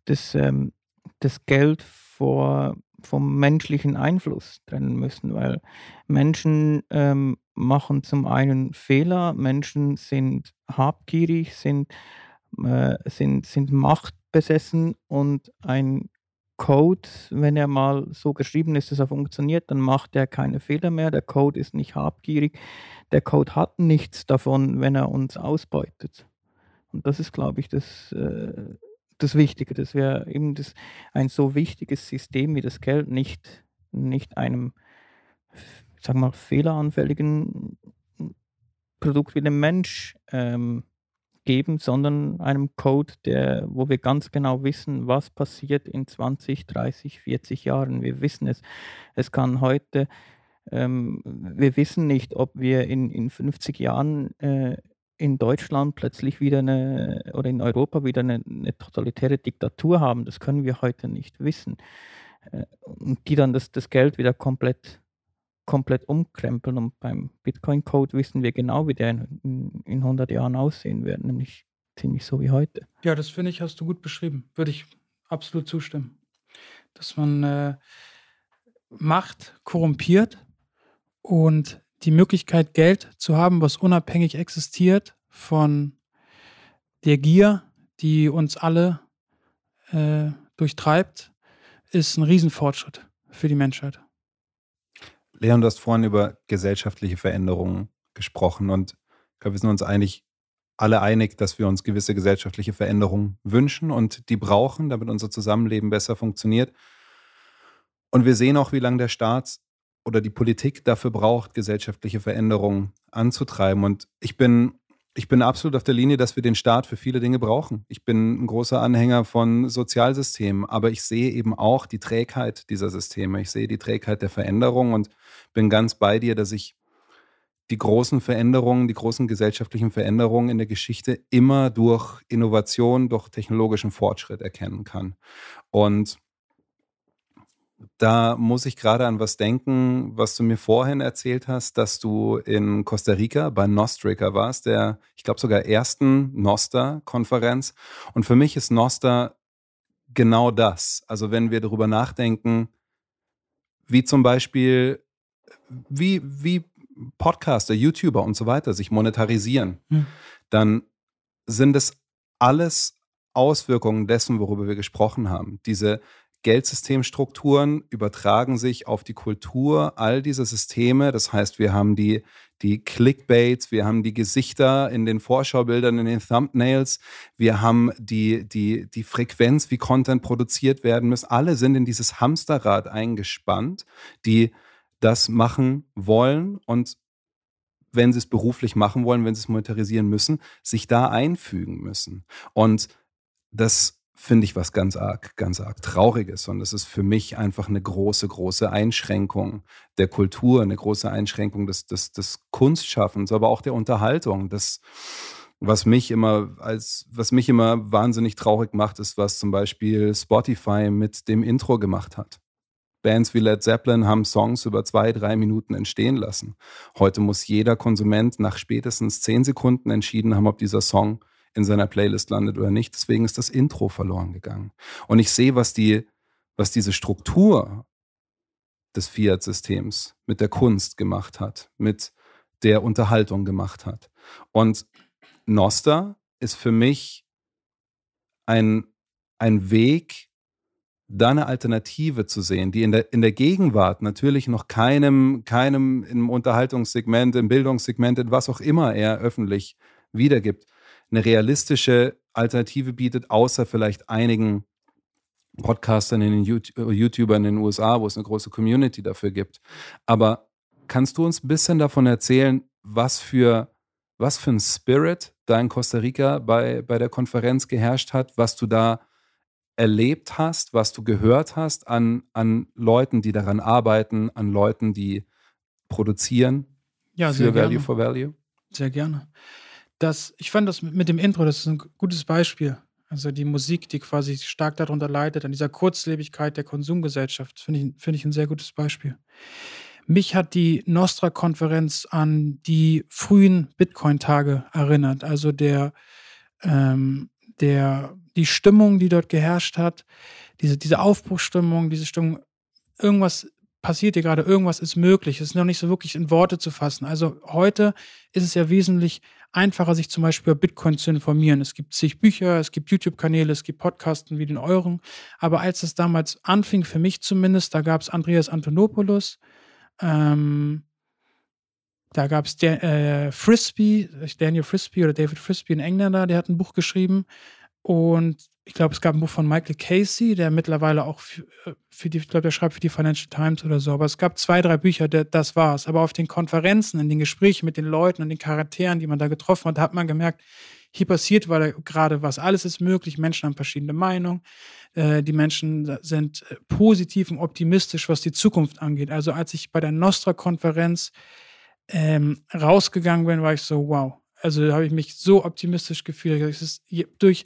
das, ähm, das Geld vor, vom menschlichen Einfluss trennen müssen, weil Menschen ähm, machen zum einen Fehler, Menschen sind habgierig, sind, äh, sind, sind machtbesessen und ein Code, wenn er mal so geschrieben ist, dass er funktioniert, dann macht er keine Fehler mehr. Der Code ist nicht habgierig. Der Code hat nichts davon, wenn er uns ausbeutet. Und das ist, glaube ich, das, äh, das Wichtige, dass wir eben das, ein so wichtiges System wie das Geld nicht, nicht einem, sag mal, fehleranfälligen Produkt wie dem Mensch ähm, geben, sondern einem Code, der, wo wir ganz genau wissen, was passiert in 20, 30, 40 Jahren. Wir wissen es. Es kann heute, ähm, wir wissen nicht, ob wir in, in 50 Jahren äh, in Deutschland plötzlich wieder eine oder in Europa wieder eine, eine, totalitäre Diktatur haben, das können wir heute nicht wissen. Äh, und die dann das, das Geld wieder komplett, komplett umkrempeln. Und beim Bitcoin-Code wissen wir genau, wie der in, in 100 Jahren aussehen wird, nämlich ziemlich so wie heute. Ja, das finde ich, hast du gut beschrieben. Würde ich absolut zustimmen. Dass man äh, Macht korrumpiert und die Möglichkeit, Geld zu haben, was unabhängig existiert von der Gier, die uns alle äh, durchtreibt, ist ein Riesenfortschritt für die Menschheit. Leon, du hast vorhin über gesellschaftliche Veränderungen gesprochen und ich glaube, wir sind uns eigentlich alle einig, dass wir uns gewisse gesellschaftliche Veränderungen wünschen und die brauchen, damit unser Zusammenleben besser funktioniert. Und wir sehen auch, wie lange der Staat oder die Politik dafür braucht, gesellschaftliche Veränderungen anzutreiben. Und ich bin, ich bin absolut auf der Linie, dass wir den Staat für viele Dinge brauchen. Ich bin ein großer Anhänger von Sozialsystemen, aber ich sehe eben auch die Trägheit dieser Systeme. Ich sehe die Trägheit der Veränderung und bin ganz bei dir, dass ich die großen Veränderungen, die großen gesellschaftlichen Veränderungen in der Geschichte immer durch Innovation, durch technologischen Fortschritt erkennen kann. Und da muss ich gerade an was denken, was du mir vorhin erzählt hast, dass du in Costa Rica bei Nostrica warst, der, ich glaube, sogar ersten Noster-Konferenz. Und für mich ist Noster genau das. Also wenn wir darüber nachdenken, wie zum Beispiel, wie, wie Podcaster, YouTuber und so weiter sich monetarisieren, hm. dann sind es alles Auswirkungen dessen, worüber wir gesprochen haben. Diese Geldsystemstrukturen übertragen sich auf die Kultur all dieser Systeme. Das heißt, wir haben die, die Clickbaits, wir haben die Gesichter in den Vorschaubildern, in den Thumbnails, wir haben die, die, die Frequenz, wie Content produziert werden muss. Alle sind in dieses Hamsterrad eingespannt, die das machen wollen und wenn sie es beruflich machen wollen, wenn sie es monetarisieren müssen, sich da einfügen müssen. Und das finde ich was ganz arg, ganz arg Trauriges. Und es ist für mich einfach eine große, große Einschränkung der Kultur, eine große Einschränkung des, des, des Kunstschaffens, aber auch der Unterhaltung. Das, was mich immer als, was mich immer wahnsinnig traurig macht, ist, was zum Beispiel Spotify mit dem Intro gemacht hat. Bands wie Led Zeppelin haben Songs über zwei, drei Minuten entstehen lassen. Heute muss jeder Konsument nach spätestens zehn Sekunden entschieden haben, ob dieser Song in seiner Playlist landet oder nicht. Deswegen ist das Intro verloren gegangen. Und ich sehe, was die, was diese Struktur des Fiat-Systems mit der Kunst gemacht hat, mit der Unterhaltung gemacht hat. Und Noster ist für mich ein, ein Weg, da eine Alternative zu sehen, die in der, in der Gegenwart natürlich noch keinem, keinem im Unterhaltungssegment, im Bildungssegment, in was auch immer er öffentlich wiedergibt, eine realistische Alternative bietet, außer vielleicht einigen Podcastern, in den YouTubern in den USA, wo es eine große Community dafür gibt. Aber kannst du uns ein bisschen davon erzählen, was für, was für ein Spirit da in Costa Rica bei, bei der Konferenz geherrscht hat, was du da erlebt hast, was du gehört hast an, an Leuten, die daran arbeiten, an Leuten, die produzieren ja, für Value gerne. for Value? Sehr gerne. Das, ich fand das mit dem Intro, das ist ein gutes Beispiel. Also die Musik, die quasi stark darunter leidet, an dieser Kurzlebigkeit der Konsumgesellschaft, finde ich, find ich ein sehr gutes Beispiel. Mich hat die Nostra-Konferenz an die frühen Bitcoin-Tage erinnert. Also der, ähm, der, die Stimmung, die dort geherrscht hat, diese, diese Aufbruchsstimmung, diese Stimmung, irgendwas passiert hier gerade, irgendwas ist möglich. Es ist noch nicht so wirklich in Worte zu fassen. Also heute ist es ja wesentlich einfacher, sich zum Beispiel über Bitcoin zu informieren. Es gibt zig Bücher, es gibt YouTube-Kanäle, es gibt Podcasten wie den euren. Aber als es damals anfing, für mich zumindest, da gab es Andreas Antonopoulos, ähm, da gab es äh, Frisbee, Daniel Frisbee oder David Frisbee, ein Engländer, der hat ein Buch geschrieben. Und ich glaube, es gab ein Buch von Michael Casey, der mittlerweile auch für, äh, für die, ich glaube, der schreibt für die Financial Times oder so. Aber es gab zwei, drei Bücher, der, das war's. Aber auf den Konferenzen, in den Gesprächen mit den Leuten und den Charakteren, die man da getroffen hat, hat man gemerkt, hier passiert gerade was. Alles ist möglich. Menschen haben verschiedene Meinungen. Äh, die Menschen sind äh, positiv und optimistisch, was die Zukunft angeht. Also als ich bei der Nostra-Konferenz ähm, rausgegangen bin, war ich so, wow. Also habe ich mich so optimistisch gefühlt. Es ist durch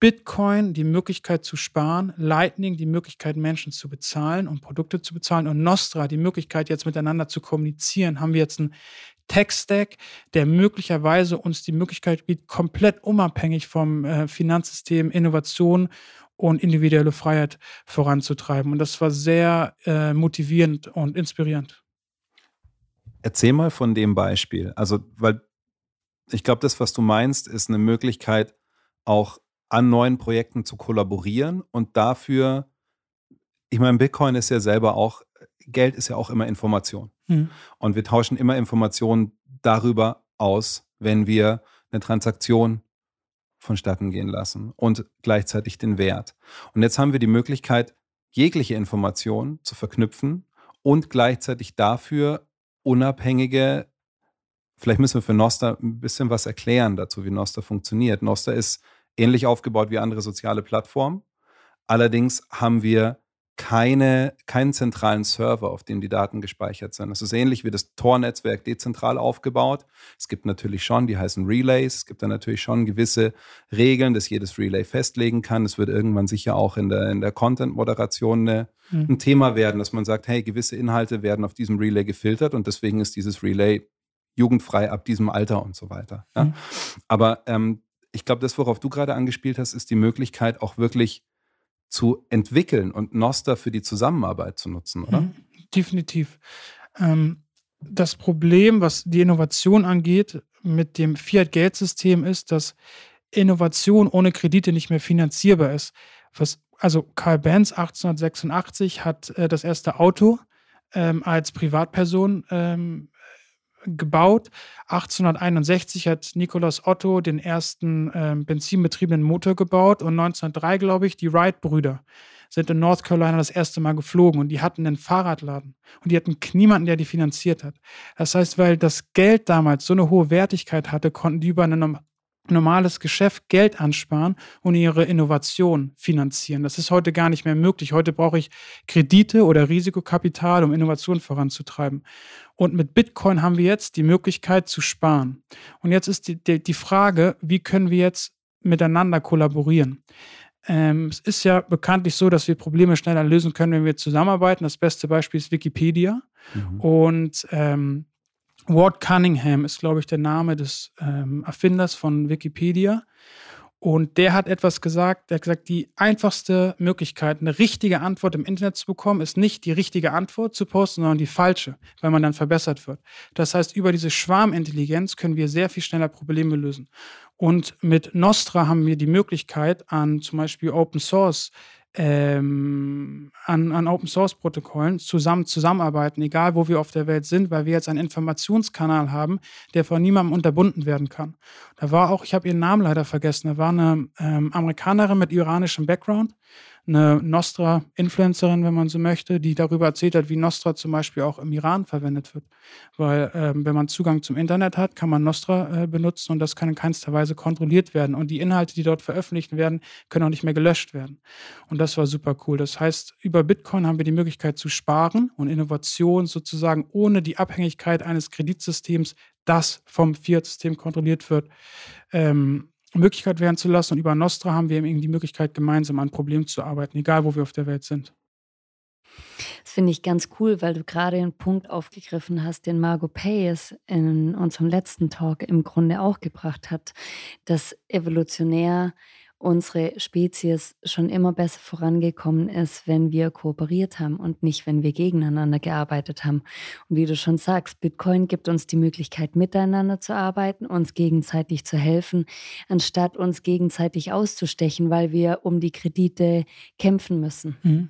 Bitcoin die Möglichkeit zu sparen, Lightning die Möglichkeit, Menschen zu bezahlen und Produkte zu bezahlen und Nostra die Möglichkeit, jetzt miteinander zu kommunizieren, haben wir jetzt einen Tech-Stack, der möglicherweise uns die Möglichkeit bietet, komplett unabhängig vom äh, Finanzsystem Innovation und individuelle Freiheit voranzutreiben. Und das war sehr äh, motivierend und inspirierend. Erzähl mal von dem Beispiel. Also, weil ich glaube, das, was du meinst, ist eine Möglichkeit, auch an neuen Projekten zu kollaborieren und dafür, ich meine, Bitcoin ist ja selber auch, Geld ist ja auch immer Information. Mhm. Und wir tauschen immer Informationen darüber aus, wenn wir eine Transaktion vonstatten gehen lassen und gleichzeitig den Wert. Und jetzt haben wir die Möglichkeit, jegliche Information zu verknüpfen und gleichzeitig dafür unabhängige, vielleicht müssen wir für Noster ein bisschen was erklären dazu, wie Noster funktioniert. Noster ist ähnlich aufgebaut wie andere soziale Plattformen. Allerdings haben wir keine, keinen zentralen Server, auf dem die Daten gespeichert sind. Das ist ähnlich wie das Tor-Netzwerk dezentral aufgebaut. Es gibt natürlich schon, die heißen Relays, es gibt da natürlich schon gewisse Regeln, dass jedes Relay festlegen kann. Es wird irgendwann sicher auch in der, in der Content-Moderation mhm. ein Thema werden, dass man sagt, hey, gewisse Inhalte werden auf diesem Relay gefiltert und deswegen ist dieses Relay jugendfrei ab diesem Alter und so weiter. Ja? Mhm. Aber ähm, ich glaube, das, worauf du gerade angespielt hast, ist die Möglichkeit, auch wirklich zu entwickeln und Noster für die Zusammenarbeit zu nutzen, oder? Mhm, definitiv. Ähm, das Problem, was die Innovation angeht, mit dem Fiat-Geldsystem ist, dass Innovation ohne Kredite nicht mehr finanzierbar ist. Was, also Karl Benz 1886 hat äh, das erste Auto ähm, als Privatperson ähm, gebaut. 1861 hat Nikolaus Otto den ersten äh, benzinbetriebenen Motor gebaut und 1903, glaube ich, die Wright-Brüder sind in North Carolina das erste Mal geflogen und die hatten einen Fahrradladen und die hatten niemanden, der die finanziert hat. Das heißt, weil das Geld damals so eine hohe Wertigkeit hatte, konnten die über eine normales Geschäft Geld ansparen und ihre Innovation finanzieren. Das ist heute gar nicht mehr möglich. Heute brauche ich Kredite oder Risikokapital, um Innovation voranzutreiben. Und mit Bitcoin haben wir jetzt die Möglichkeit zu sparen. Und jetzt ist die, die, die Frage, wie können wir jetzt miteinander kollaborieren? Ähm, es ist ja bekanntlich so, dass wir Probleme schneller lösen können, wenn wir zusammenarbeiten. Das beste Beispiel ist Wikipedia. Mhm. Und ähm, Ward Cunningham ist, glaube ich, der Name des ähm, Erfinders von Wikipedia. Und der hat etwas gesagt, der hat gesagt, die einfachste Möglichkeit, eine richtige Antwort im Internet zu bekommen, ist nicht die richtige Antwort zu posten, sondern die falsche, weil man dann verbessert wird. Das heißt, über diese Schwarmintelligenz können wir sehr viel schneller Probleme lösen. Und mit Nostra haben wir die Möglichkeit, an zum Beispiel Open Source ähm, an, an Open Source Protokollen zusammen zusammenarbeiten, egal wo wir auf der Welt sind, weil wir jetzt einen Informationskanal haben, der von niemandem unterbunden werden kann. Da war auch, ich habe ihren Namen leider vergessen, da war eine ähm, Amerikanerin mit iranischem Background, eine Nostra-Influencerin, wenn man so möchte, die darüber erzählt hat, wie Nostra zum Beispiel auch im Iran verwendet wird. Weil ähm, wenn man Zugang zum Internet hat, kann man Nostra äh, benutzen und das kann in keinster Weise kontrolliert werden. Und die Inhalte, die dort veröffentlicht werden, können auch nicht mehr gelöscht werden. Und das war super cool. Das heißt, über Bitcoin haben wir die Möglichkeit zu sparen und Innovation sozusagen ohne die Abhängigkeit eines Kreditsystems, das vom Fiat-System kontrolliert wird, ähm, Möglichkeit werden zu lassen. Und über Nostra haben wir eben die Möglichkeit, gemeinsam an Problemen zu arbeiten, egal wo wir auf der Welt sind. Das finde ich ganz cool, weil du gerade einen Punkt aufgegriffen hast, den Margot Payes in unserem letzten Talk im Grunde auch gebracht hat, dass evolutionär unsere Spezies schon immer besser vorangekommen ist, wenn wir kooperiert haben und nicht, wenn wir gegeneinander gearbeitet haben. Und wie du schon sagst, Bitcoin gibt uns die Möglichkeit, miteinander zu arbeiten, uns gegenseitig zu helfen, anstatt uns gegenseitig auszustechen, weil wir um die Kredite kämpfen müssen. Mhm.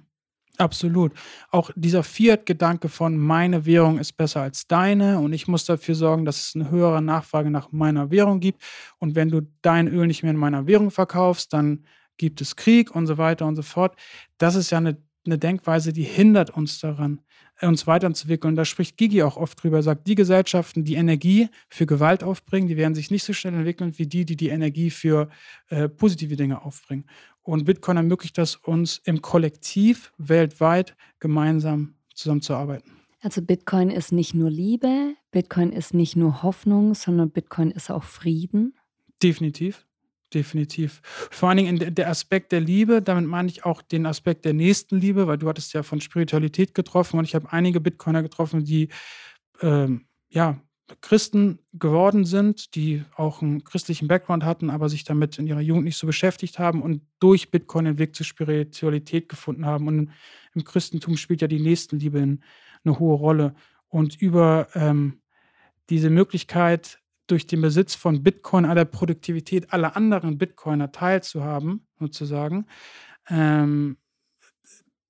Absolut. Auch dieser Fiat-Gedanke von meine Währung ist besser als deine und ich muss dafür sorgen, dass es eine höhere Nachfrage nach meiner Währung gibt. Und wenn du dein Öl nicht mehr in meiner Währung verkaufst, dann gibt es Krieg und so weiter und so fort. Das ist ja eine, eine Denkweise, die hindert uns daran, uns weiterzuentwickeln. Da spricht Gigi auch oft drüber, sagt, die Gesellschaften, die Energie für Gewalt aufbringen, die werden sich nicht so schnell entwickeln wie die, die die Energie für äh, positive Dinge aufbringen. Und Bitcoin ermöglicht das uns im Kollektiv weltweit gemeinsam zusammenzuarbeiten. Also Bitcoin ist nicht nur Liebe, Bitcoin ist nicht nur Hoffnung, sondern Bitcoin ist auch Frieden. Definitiv. Definitiv. Vor allen Dingen der Aspekt der Liebe, damit meine ich auch den Aspekt der Nächstenliebe, weil du hattest ja von Spiritualität getroffen und ich habe einige Bitcoiner getroffen, die ähm, ja Christen geworden sind, die auch einen christlichen Background hatten, aber sich damit in ihrer Jugend nicht so beschäftigt haben und durch Bitcoin den Weg zur Spiritualität gefunden haben. Und im Christentum spielt ja die Nächstenliebe eine hohe Rolle. Und über ähm, diese Möglichkeit, durch den Besitz von Bitcoin an der Produktivität aller anderen Bitcoiner teilzuhaben, sozusagen, ähm,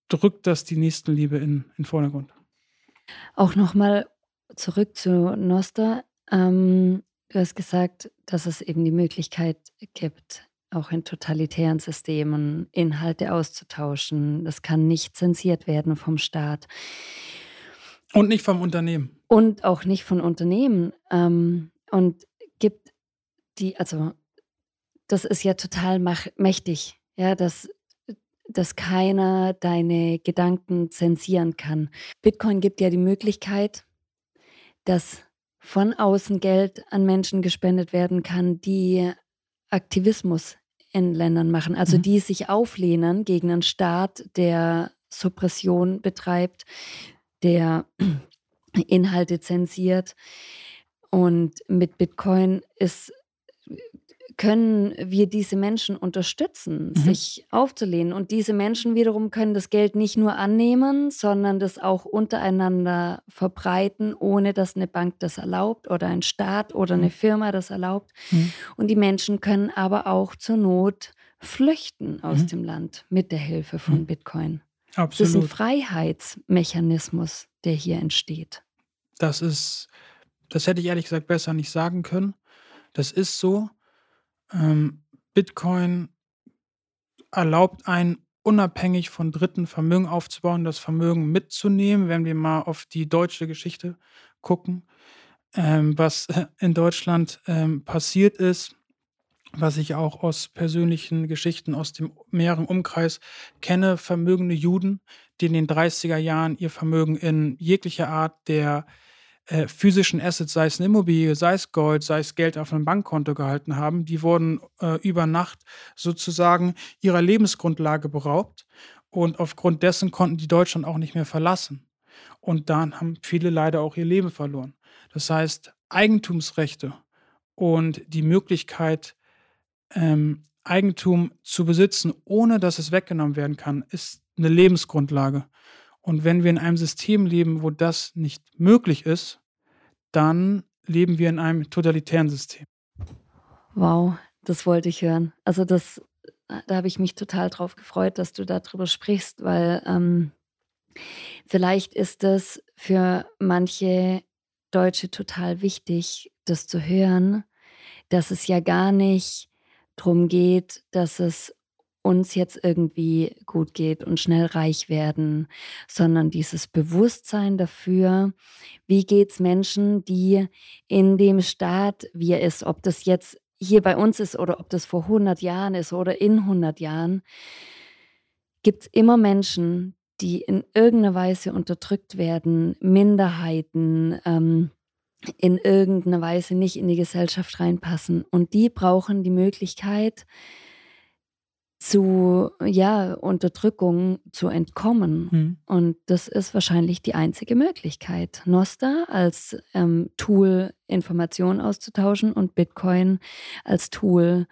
drückt das die Nächstenliebe in den Vordergrund. Auch nochmal zurück zu Noster. Ähm, du hast gesagt, dass es eben die Möglichkeit gibt, auch in totalitären Systemen Inhalte auszutauschen. Das kann nicht zensiert werden vom Staat. Und nicht vom Unternehmen. Und auch nicht von Unternehmen. Ähm, und gibt die, also das ist ja total mächtig, ja, dass, dass keiner deine Gedanken zensieren kann. Bitcoin gibt ja die Möglichkeit, dass von außen Geld an Menschen gespendet werden kann, die Aktivismus in Ländern machen, also mhm. die sich auflehnen gegen einen Staat, der Suppression betreibt, der Inhalte zensiert. Und mit Bitcoin ist können wir diese Menschen unterstützen, mhm. sich aufzulehnen. Und diese Menschen wiederum können das Geld nicht nur annehmen, sondern das auch untereinander verbreiten, ohne dass eine Bank das erlaubt oder ein Staat oder eine mhm. Firma das erlaubt. Mhm. Und die Menschen können aber auch zur Not flüchten aus mhm. dem Land mit der Hilfe von mhm. Bitcoin. Absolut. Das ist ein Freiheitsmechanismus, der hier entsteht. Das ist, das hätte ich ehrlich gesagt besser nicht sagen können. Das ist so. Ähm, Bitcoin erlaubt einen unabhängig von Dritten Vermögen aufzubauen, das Vermögen mitzunehmen, wenn wir mal auf die deutsche Geschichte gucken, ähm, was in Deutschland ähm, passiert ist, was ich auch aus persönlichen Geschichten aus dem mehreren Umkreis kenne, vermögende Juden, die in den 30er Jahren ihr Vermögen in jeglicher Art der äh, physischen Assets, sei es eine Immobilie, sei es Gold, sei es Geld auf einem Bankkonto gehalten haben, die wurden äh, über Nacht sozusagen ihrer Lebensgrundlage beraubt und aufgrund dessen konnten die Deutschland auch nicht mehr verlassen. Und dann haben viele leider auch ihr Leben verloren. Das heißt, Eigentumsrechte und die Möglichkeit, ähm, Eigentum zu besitzen, ohne dass es weggenommen werden kann, ist eine Lebensgrundlage. Und wenn wir in einem System leben, wo das nicht möglich ist, dann leben wir in einem totalitären System. Wow, das wollte ich hören. Also das, da habe ich mich total drauf gefreut, dass du darüber sprichst, weil ähm, vielleicht ist es für manche Deutsche total wichtig, das zu hören, dass es ja gar nicht darum geht, dass es uns jetzt irgendwie gut geht und schnell reich werden, sondern dieses Bewusstsein dafür, wie geht es Menschen, die in dem Staat, wie er ist, ob das jetzt hier bei uns ist oder ob das vor 100 Jahren ist oder in 100 Jahren, gibt es immer Menschen, die in irgendeiner Weise unterdrückt werden, Minderheiten, ähm, in irgendeiner Weise nicht in die Gesellschaft reinpassen. Und die brauchen die Möglichkeit, zu ja, Unterdrückung zu entkommen. Mhm. Und das ist wahrscheinlich die einzige Möglichkeit. Nosta als ähm, Tool, Informationen auszutauschen und Bitcoin als Tool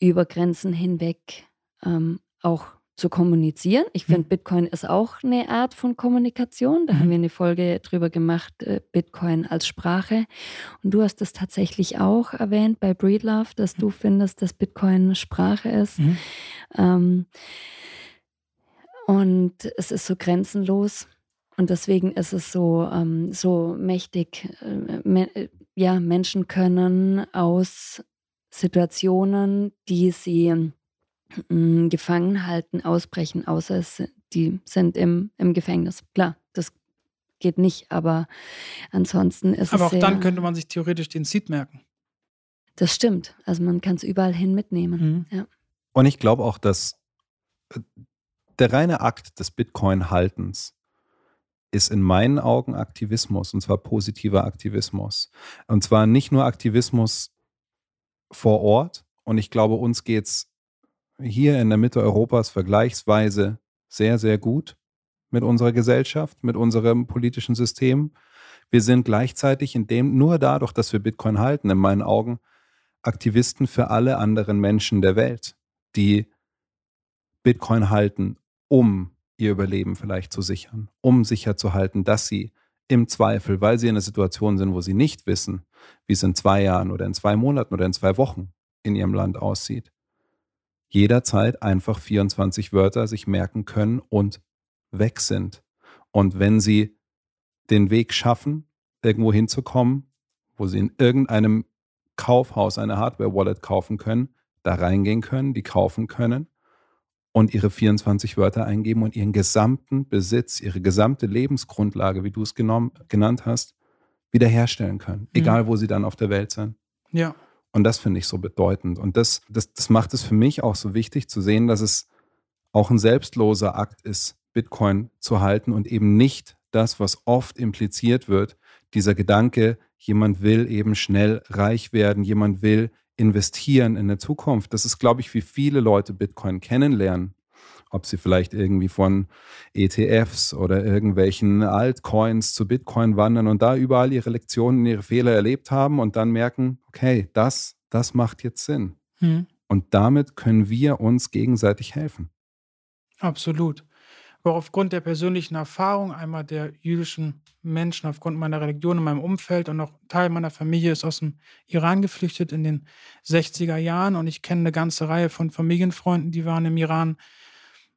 über Grenzen hinweg ähm, auch zu kommunizieren. Ich finde, mhm. Bitcoin ist auch eine Art von Kommunikation. Da mhm. haben wir eine Folge drüber gemacht, äh, Bitcoin als Sprache. Und du hast das tatsächlich auch erwähnt bei Breedlove, dass du findest, dass Bitcoin Sprache ist. Mhm. Ähm, und es ist so grenzenlos. Und deswegen ist es so, ähm, so mächtig. Äh, me äh, ja, Menschen können aus Situationen, die sie mh, gefangen halten, ausbrechen, außer es, die sind im, im Gefängnis. Klar, das geht nicht, aber ansonsten ist aber es. Aber auch dann könnte man sich theoretisch den Seed merken. Das stimmt. Also man kann es überall hin mitnehmen. Mhm. Ja. Und ich glaube auch, dass äh, der reine Akt des Bitcoin-Haltens ist in meinen Augen Aktivismus, und zwar positiver Aktivismus. Und zwar nicht nur Aktivismus vor Ort. Und ich glaube, uns geht es hier in der Mitte Europas vergleichsweise sehr, sehr gut mit unserer Gesellschaft, mit unserem politischen System. Wir sind gleichzeitig in dem, nur dadurch, dass wir Bitcoin halten, in meinen Augen, Aktivisten für alle anderen Menschen der Welt, die Bitcoin halten, um ihr Überleben vielleicht zu sichern, um sicherzuhalten, dass sie im Zweifel, weil sie in einer Situation sind, wo sie nicht wissen, wie es in zwei Jahren oder in zwei Monaten oder in zwei Wochen in ihrem Land aussieht, jederzeit einfach 24 Wörter sich merken können und weg sind. Und wenn sie den Weg schaffen, irgendwo hinzukommen, wo sie in irgendeinem Kaufhaus eine Hardware-Wallet kaufen können, da reingehen können, die kaufen können und ihre 24 Wörter eingeben und ihren gesamten Besitz, ihre gesamte Lebensgrundlage, wie du es genommen, genannt hast, wiederherstellen können, mhm. egal wo sie dann auf der Welt sind. Ja. Und das finde ich so bedeutend. Und das, das, das macht es für mich auch so wichtig zu sehen, dass es auch ein selbstloser Akt ist, Bitcoin zu halten und eben nicht das, was oft impliziert wird, dieser Gedanke, jemand will eben schnell reich werden, jemand will investieren in der Zukunft. Das ist, glaube ich, wie viele Leute Bitcoin kennenlernen ob sie vielleicht irgendwie von ETFs oder irgendwelchen Altcoins zu Bitcoin wandern und da überall ihre Lektionen, ihre Fehler erlebt haben und dann merken, okay, das, das macht jetzt Sinn. Hm. Und damit können wir uns gegenseitig helfen. Absolut. Aber aufgrund der persönlichen Erfahrung, einmal der jüdischen Menschen, aufgrund meiner Religion in meinem Umfeld und auch Teil meiner Familie ist aus dem Iran geflüchtet in den 60er Jahren und ich kenne eine ganze Reihe von Familienfreunden, die waren im Iran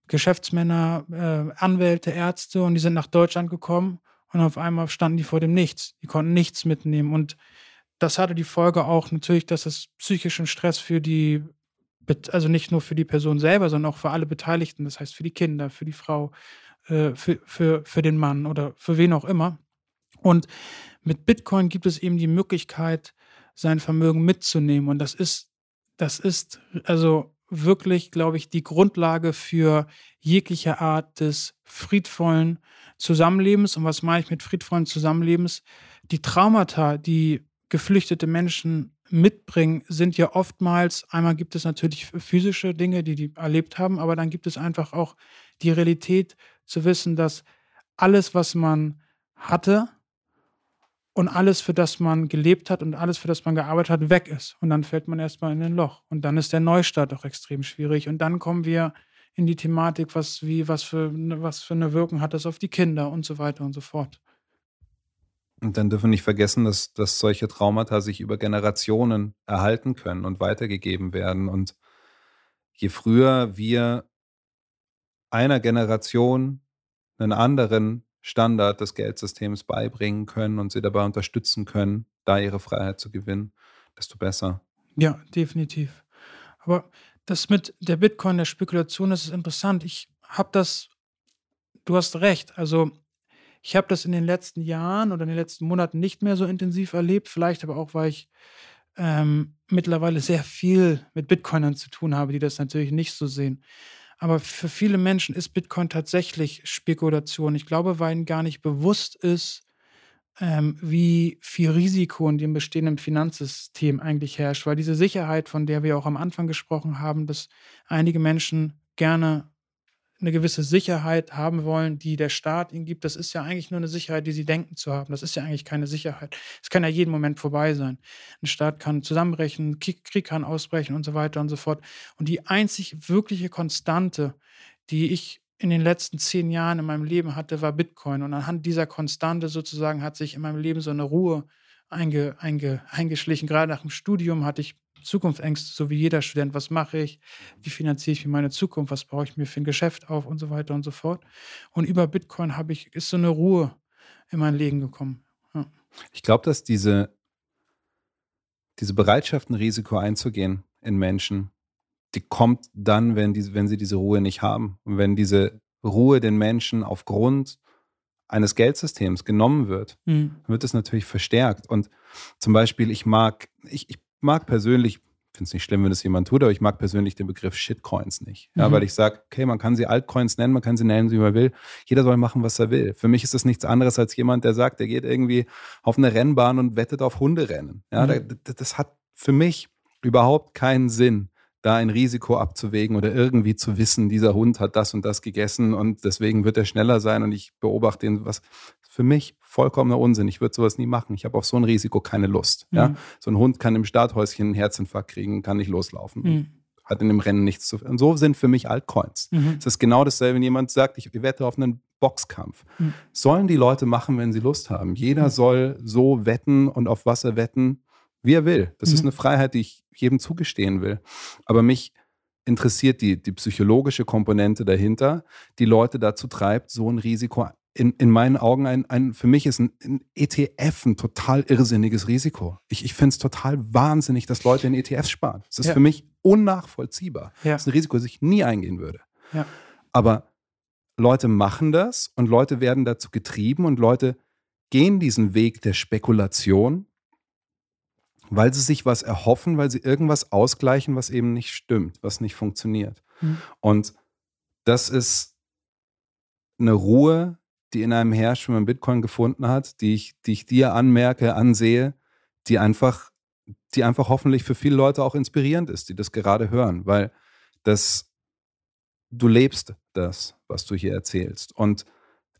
Geschäftsmänner, äh, Anwälte, Ärzte und die sind nach Deutschland gekommen und auf einmal standen die vor dem Nichts. Die konnten nichts mitnehmen und das hatte die Folge auch natürlich, dass es psychischen Stress für die, also nicht nur für die Person selber, sondern auch für alle Beteiligten, das heißt für die Kinder, für die Frau, äh, für, für, für den Mann oder für wen auch immer. Und mit Bitcoin gibt es eben die Möglichkeit, sein Vermögen mitzunehmen. Und das ist, das ist also wirklich, glaube ich, die Grundlage für jegliche Art des friedvollen Zusammenlebens. Und was meine ich mit friedvollen Zusammenlebens? Die Traumata, die geflüchtete Menschen mitbringen, sind ja oftmals, einmal gibt es natürlich physische Dinge, die die erlebt haben, aber dann gibt es einfach auch die Realität zu wissen, dass alles, was man hatte und alles, für das man gelebt hat und alles, für das man gearbeitet hat, weg ist. Und dann fällt man erstmal in ein Loch. Und dann ist der Neustart auch extrem schwierig. Und dann kommen wir in die Thematik, was, wie, was, für, was für eine Wirkung hat das auf die Kinder und so weiter und so fort. Und dann dürfen wir nicht vergessen, dass, dass solche Traumata sich über Generationen erhalten können und weitergegeben werden. Und je früher wir einer Generation einen anderen Standard des Geldsystems beibringen können und sie dabei unterstützen können, da ihre Freiheit zu gewinnen, desto besser. Ja, definitiv. Aber das mit der Bitcoin, der Spekulation, das ist interessant. Ich habe das, du hast recht, also ich habe das in den letzten Jahren oder in den letzten Monaten nicht mehr so intensiv erlebt, vielleicht aber auch, weil ich ähm, mittlerweile sehr viel mit Bitcoinern zu tun habe, die das natürlich nicht so sehen. Aber für viele Menschen ist Bitcoin tatsächlich Spekulation. Ich glaube, weil ihnen gar nicht bewusst ist, ähm, wie viel Risiko in dem bestehenden Finanzsystem eigentlich herrscht. Weil diese Sicherheit, von der wir auch am Anfang gesprochen haben, dass einige Menschen gerne eine gewisse Sicherheit haben wollen, die der Staat ihnen gibt, das ist ja eigentlich nur eine Sicherheit, die sie denken zu haben. Das ist ja eigentlich keine Sicherheit. Es kann ja jeden Moment vorbei sein. Ein Staat kann zusammenbrechen, Krieg kann ausbrechen und so weiter und so fort. Und die einzig wirkliche Konstante, die ich in den letzten zehn Jahren in meinem Leben hatte, war Bitcoin. Und anhand dieser Konstante sozusagen hat sich in meinem Leben so eine Ruhe einge, einge, eingeschlichen. Gerade nach dem Studium hatte ich Zukunftsängste, so wie jeder Student. Was mache ich? Wie finanziere ich mir meine Zukunft? Was baue ich mir für ein Geschäft auf und so weiter und so fort. Und über Bitcoin habe ich, ist so eine Ruhe in mein Leben gekommen. Ja. Ich glaube, dass diese, diese Bereitschaft, ein Risiko einzugehen in Menschen, die kommt dann, wenn, die, wenn sie diese Ruhe nicht haben. Und wenn diese Ruhe den Menschen aufgrund eines Geldsystems genommen wird, mhm. wird es natürlich verstärkt. Und zum Beispiel, ich mag, ich, ich mag persönlich, finde es nicht schlimm, wenn das jemand tut, aber ich mag persönlich den Begriff Shitcoins nicht. Ja, mhm. Weil ich sage, okay, man kann sie Altcoins nennen, man kann sie nennen, wie man will. Jeder soll machen, was er will. Für mich ist das nichts anderes als jemand, der sagt, der geht irgendwie auf eine Rennbahn und wettet auf Hunderennen. Ja, mhm. das, das hat für mich überhaupt keinen Sinn da ein Risiko abzuwägen oder irgendwie zu wissen, dieser Hund hat das und das gegessen und deswegen wird er schneller sein und ich beobachte ihn, was für mich vollkommener Unsinn. Ich würde sowas nie machen. Ich habe auf so ein Risiko keine Lust. Mhm. Ja? So ein Hund kann im Starthäuschen einen Herzinfarkt kriegen, kann nicht loslaufen. Mhm. Hat in dem Rennen nichts zu. Und so sind für mich Altcoins. Mhm. Es ist genau dasselbe, wenn jemand sagt, ich wette auf einen Boxkampf. Mhm. Sollen die Leute machen, wenn sie Lust haben. Jeder mhm. soll so wetten und auf was er wetten, wie er will. Das ist mhm. eine Freiheit, die ich jedem zugestehen will. Aber mich interessiert die, die psychologische Komponente dahinter, die Leute dazu treibt, so ein Risiko in, in meinen Augen ein, ein, für mich ist ein, ein ETF ein total irrsinniges Risiko. Ich, ich finde es total wahnsinnig, dass Leute in ETFs sparen. Das ist ja. für mich unnachvollziehbar. Ja. Das ist ein Risiko, das ich nie eingehen würde. Ja. Aber Leute machen das und Leute werden dazu getrieben und Leute gehen diesen Weg der Spekulation, weil sie sich was erhoffen, weil sie irgendwas ausgleichen, was eben nicht stimmt, was nicht funktioniert. Mhm. Und das ist eine Ruhe, die in einem herrscht, wenn man Bitcoin gefunden hat, die ich, die ich dir anmerke, ansehe, die einfach, die einfach hoffentlich für viele Leute auch inspirierend ist, die das gerade hören, weil das, du lebst das, was du hier erzählst. Und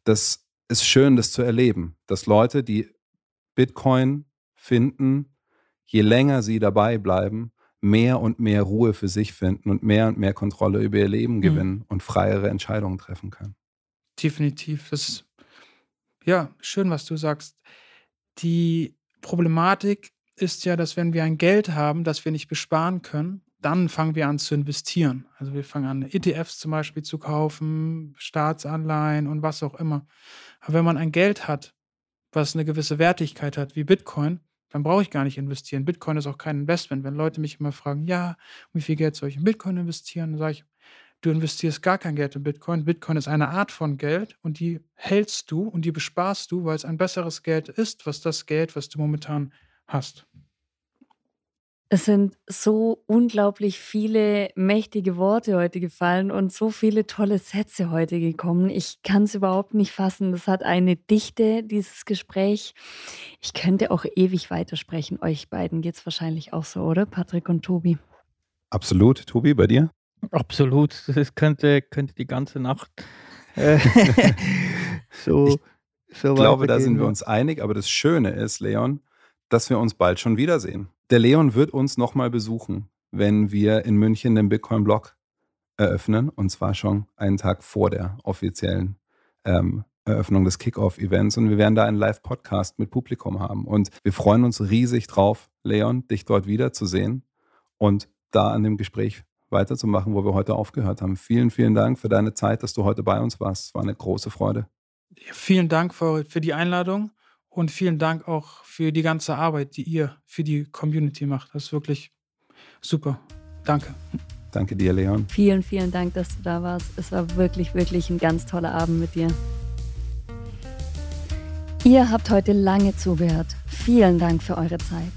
das ist schön, das zu erleben, dass Leute, die Bitcoin finden, je länger sie dabei bleiben, mehr und mehr Ruhe für sich finden und mehr und mehr Kontrolle über ihr Leben mhm. gewinnen mhm. und freiere Entscheidungen treffen können. Definitiv. Das ist ja schön, was du sagst. Die Problematik ist ja, dass wenn wir ein Geld haben, das wir nicht besparen können, dann fangen wir an zu investieren. Also wir fangen an, ETFs zum Beispiel zu kaufen, Staatsanleihen und was auch immer. Aber wenn man ein Geld hat, was eine gewisse Wertigkeit hat, wie Bitcoin, dann brauche ich gar nicht investieren. Bitcoin ist auch kein Investment. Wenn Leute mich immer fragen, ja, wie viel Geld soll ich in Bitcoin investieren, dann sage ich, du investierst gar kein Geld in Bitcoin. Bitcoin ist eine Art von Geld und die hältst du und die besparst du, weil es ein besseres Geld ist, was das Geld, was du momentan hast. Es sind so unglaublich viele mächtige Worte heute gefallen und so viele tolle Sätze heute gekommen. Ich kann es überhaupt nicht fassen. Das hat eine Dichte, dieses Gespräch. Ich könnte auch ewig weitersprechen. Euch beiden geht es wahrscheinlich auch so, oder? Patrick und Tobi. Absolut. Tobi, bei dir? Absolut. Das könnte, könnte die ganze Nacht äh, so. Ich, so ich glaube, da sind wir uns einig. Aber das Schöne ist, Leon, dass wir uns bald schon wiedersehen. Der Leon wird uns nochmal besuchen, wenn wir in München den Bitcoin-Blog eröffnen. Und zwar schon einen Tag vor der offiziellen ähm, Eröffnung des Kickoff-Events. Und wir werden da einen Live-Podcast mit Publikum haben. Und wir freuen uns riesig drauf, Leon, dich dort wiederzusehen und da an dem Gespräch weiterzumachen, wo wir heute aufgehört haben. Vielen, vielen Dank für deine Zeit, dass du heute bei uns warst. Es war eine große Freude. Vielen Dank für, für die Einladung und vielen Dank auch für die ganze Arbeit, die ihr für die Community macht. Das ist wirklich super. Danke. Danke dir, Leon. Vielen, vielen Dank, dass du da warst. Es war wirklich, wirklich ein ganz toller Abend mit dir. Ihr habt heute lange zugehört. Vielen Dank für eure Zeit.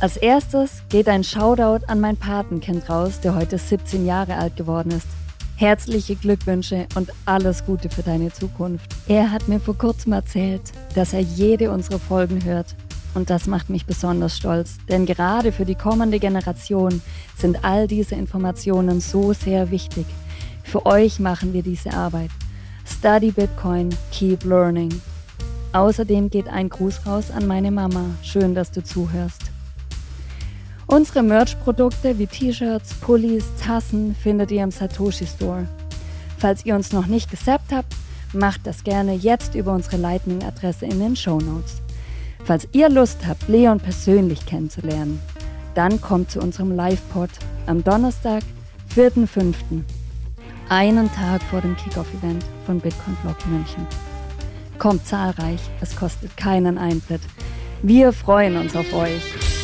Als erstes geht ein Shoutout an mein Patenkind raus, der heute 17 Jahre alt geworden ist. Herzliche Glückwünsche und alles Gute für deine Zukunft. Er hat mir vor kurzem erzählt, dass er jede unserer Folgen hört. Und das macht mich besonders stolz, denn gerade für die kommende Generation sind all diese Informationen so sehr wichtig. Für euch machen wir diese Arbeit. Study Bitcoin, keep learning. Außerdem geht ein Gruß raus an meine Mama. Schön, dass du zuhörst. Unsere Merch-Produkte wie T-Shirts, Pullis, Tassen findet ihr im Satoshi Store. Falls ihr uns noch nicht gesappt habt, macht das gerne jetzt über unsere Lightning-Adresse in den Show Notes. Falls ihr Lust habt, Leon persönlich kennenzulernen, dann kommt zu unserem Live-Pod am Donnerstag, 4.5., einen Tag vor dem Kickoff-Event von Bitcoin Block München. Kommt zahlreich, es kostet keinen Eintritt. Wir freuen uns auf euch.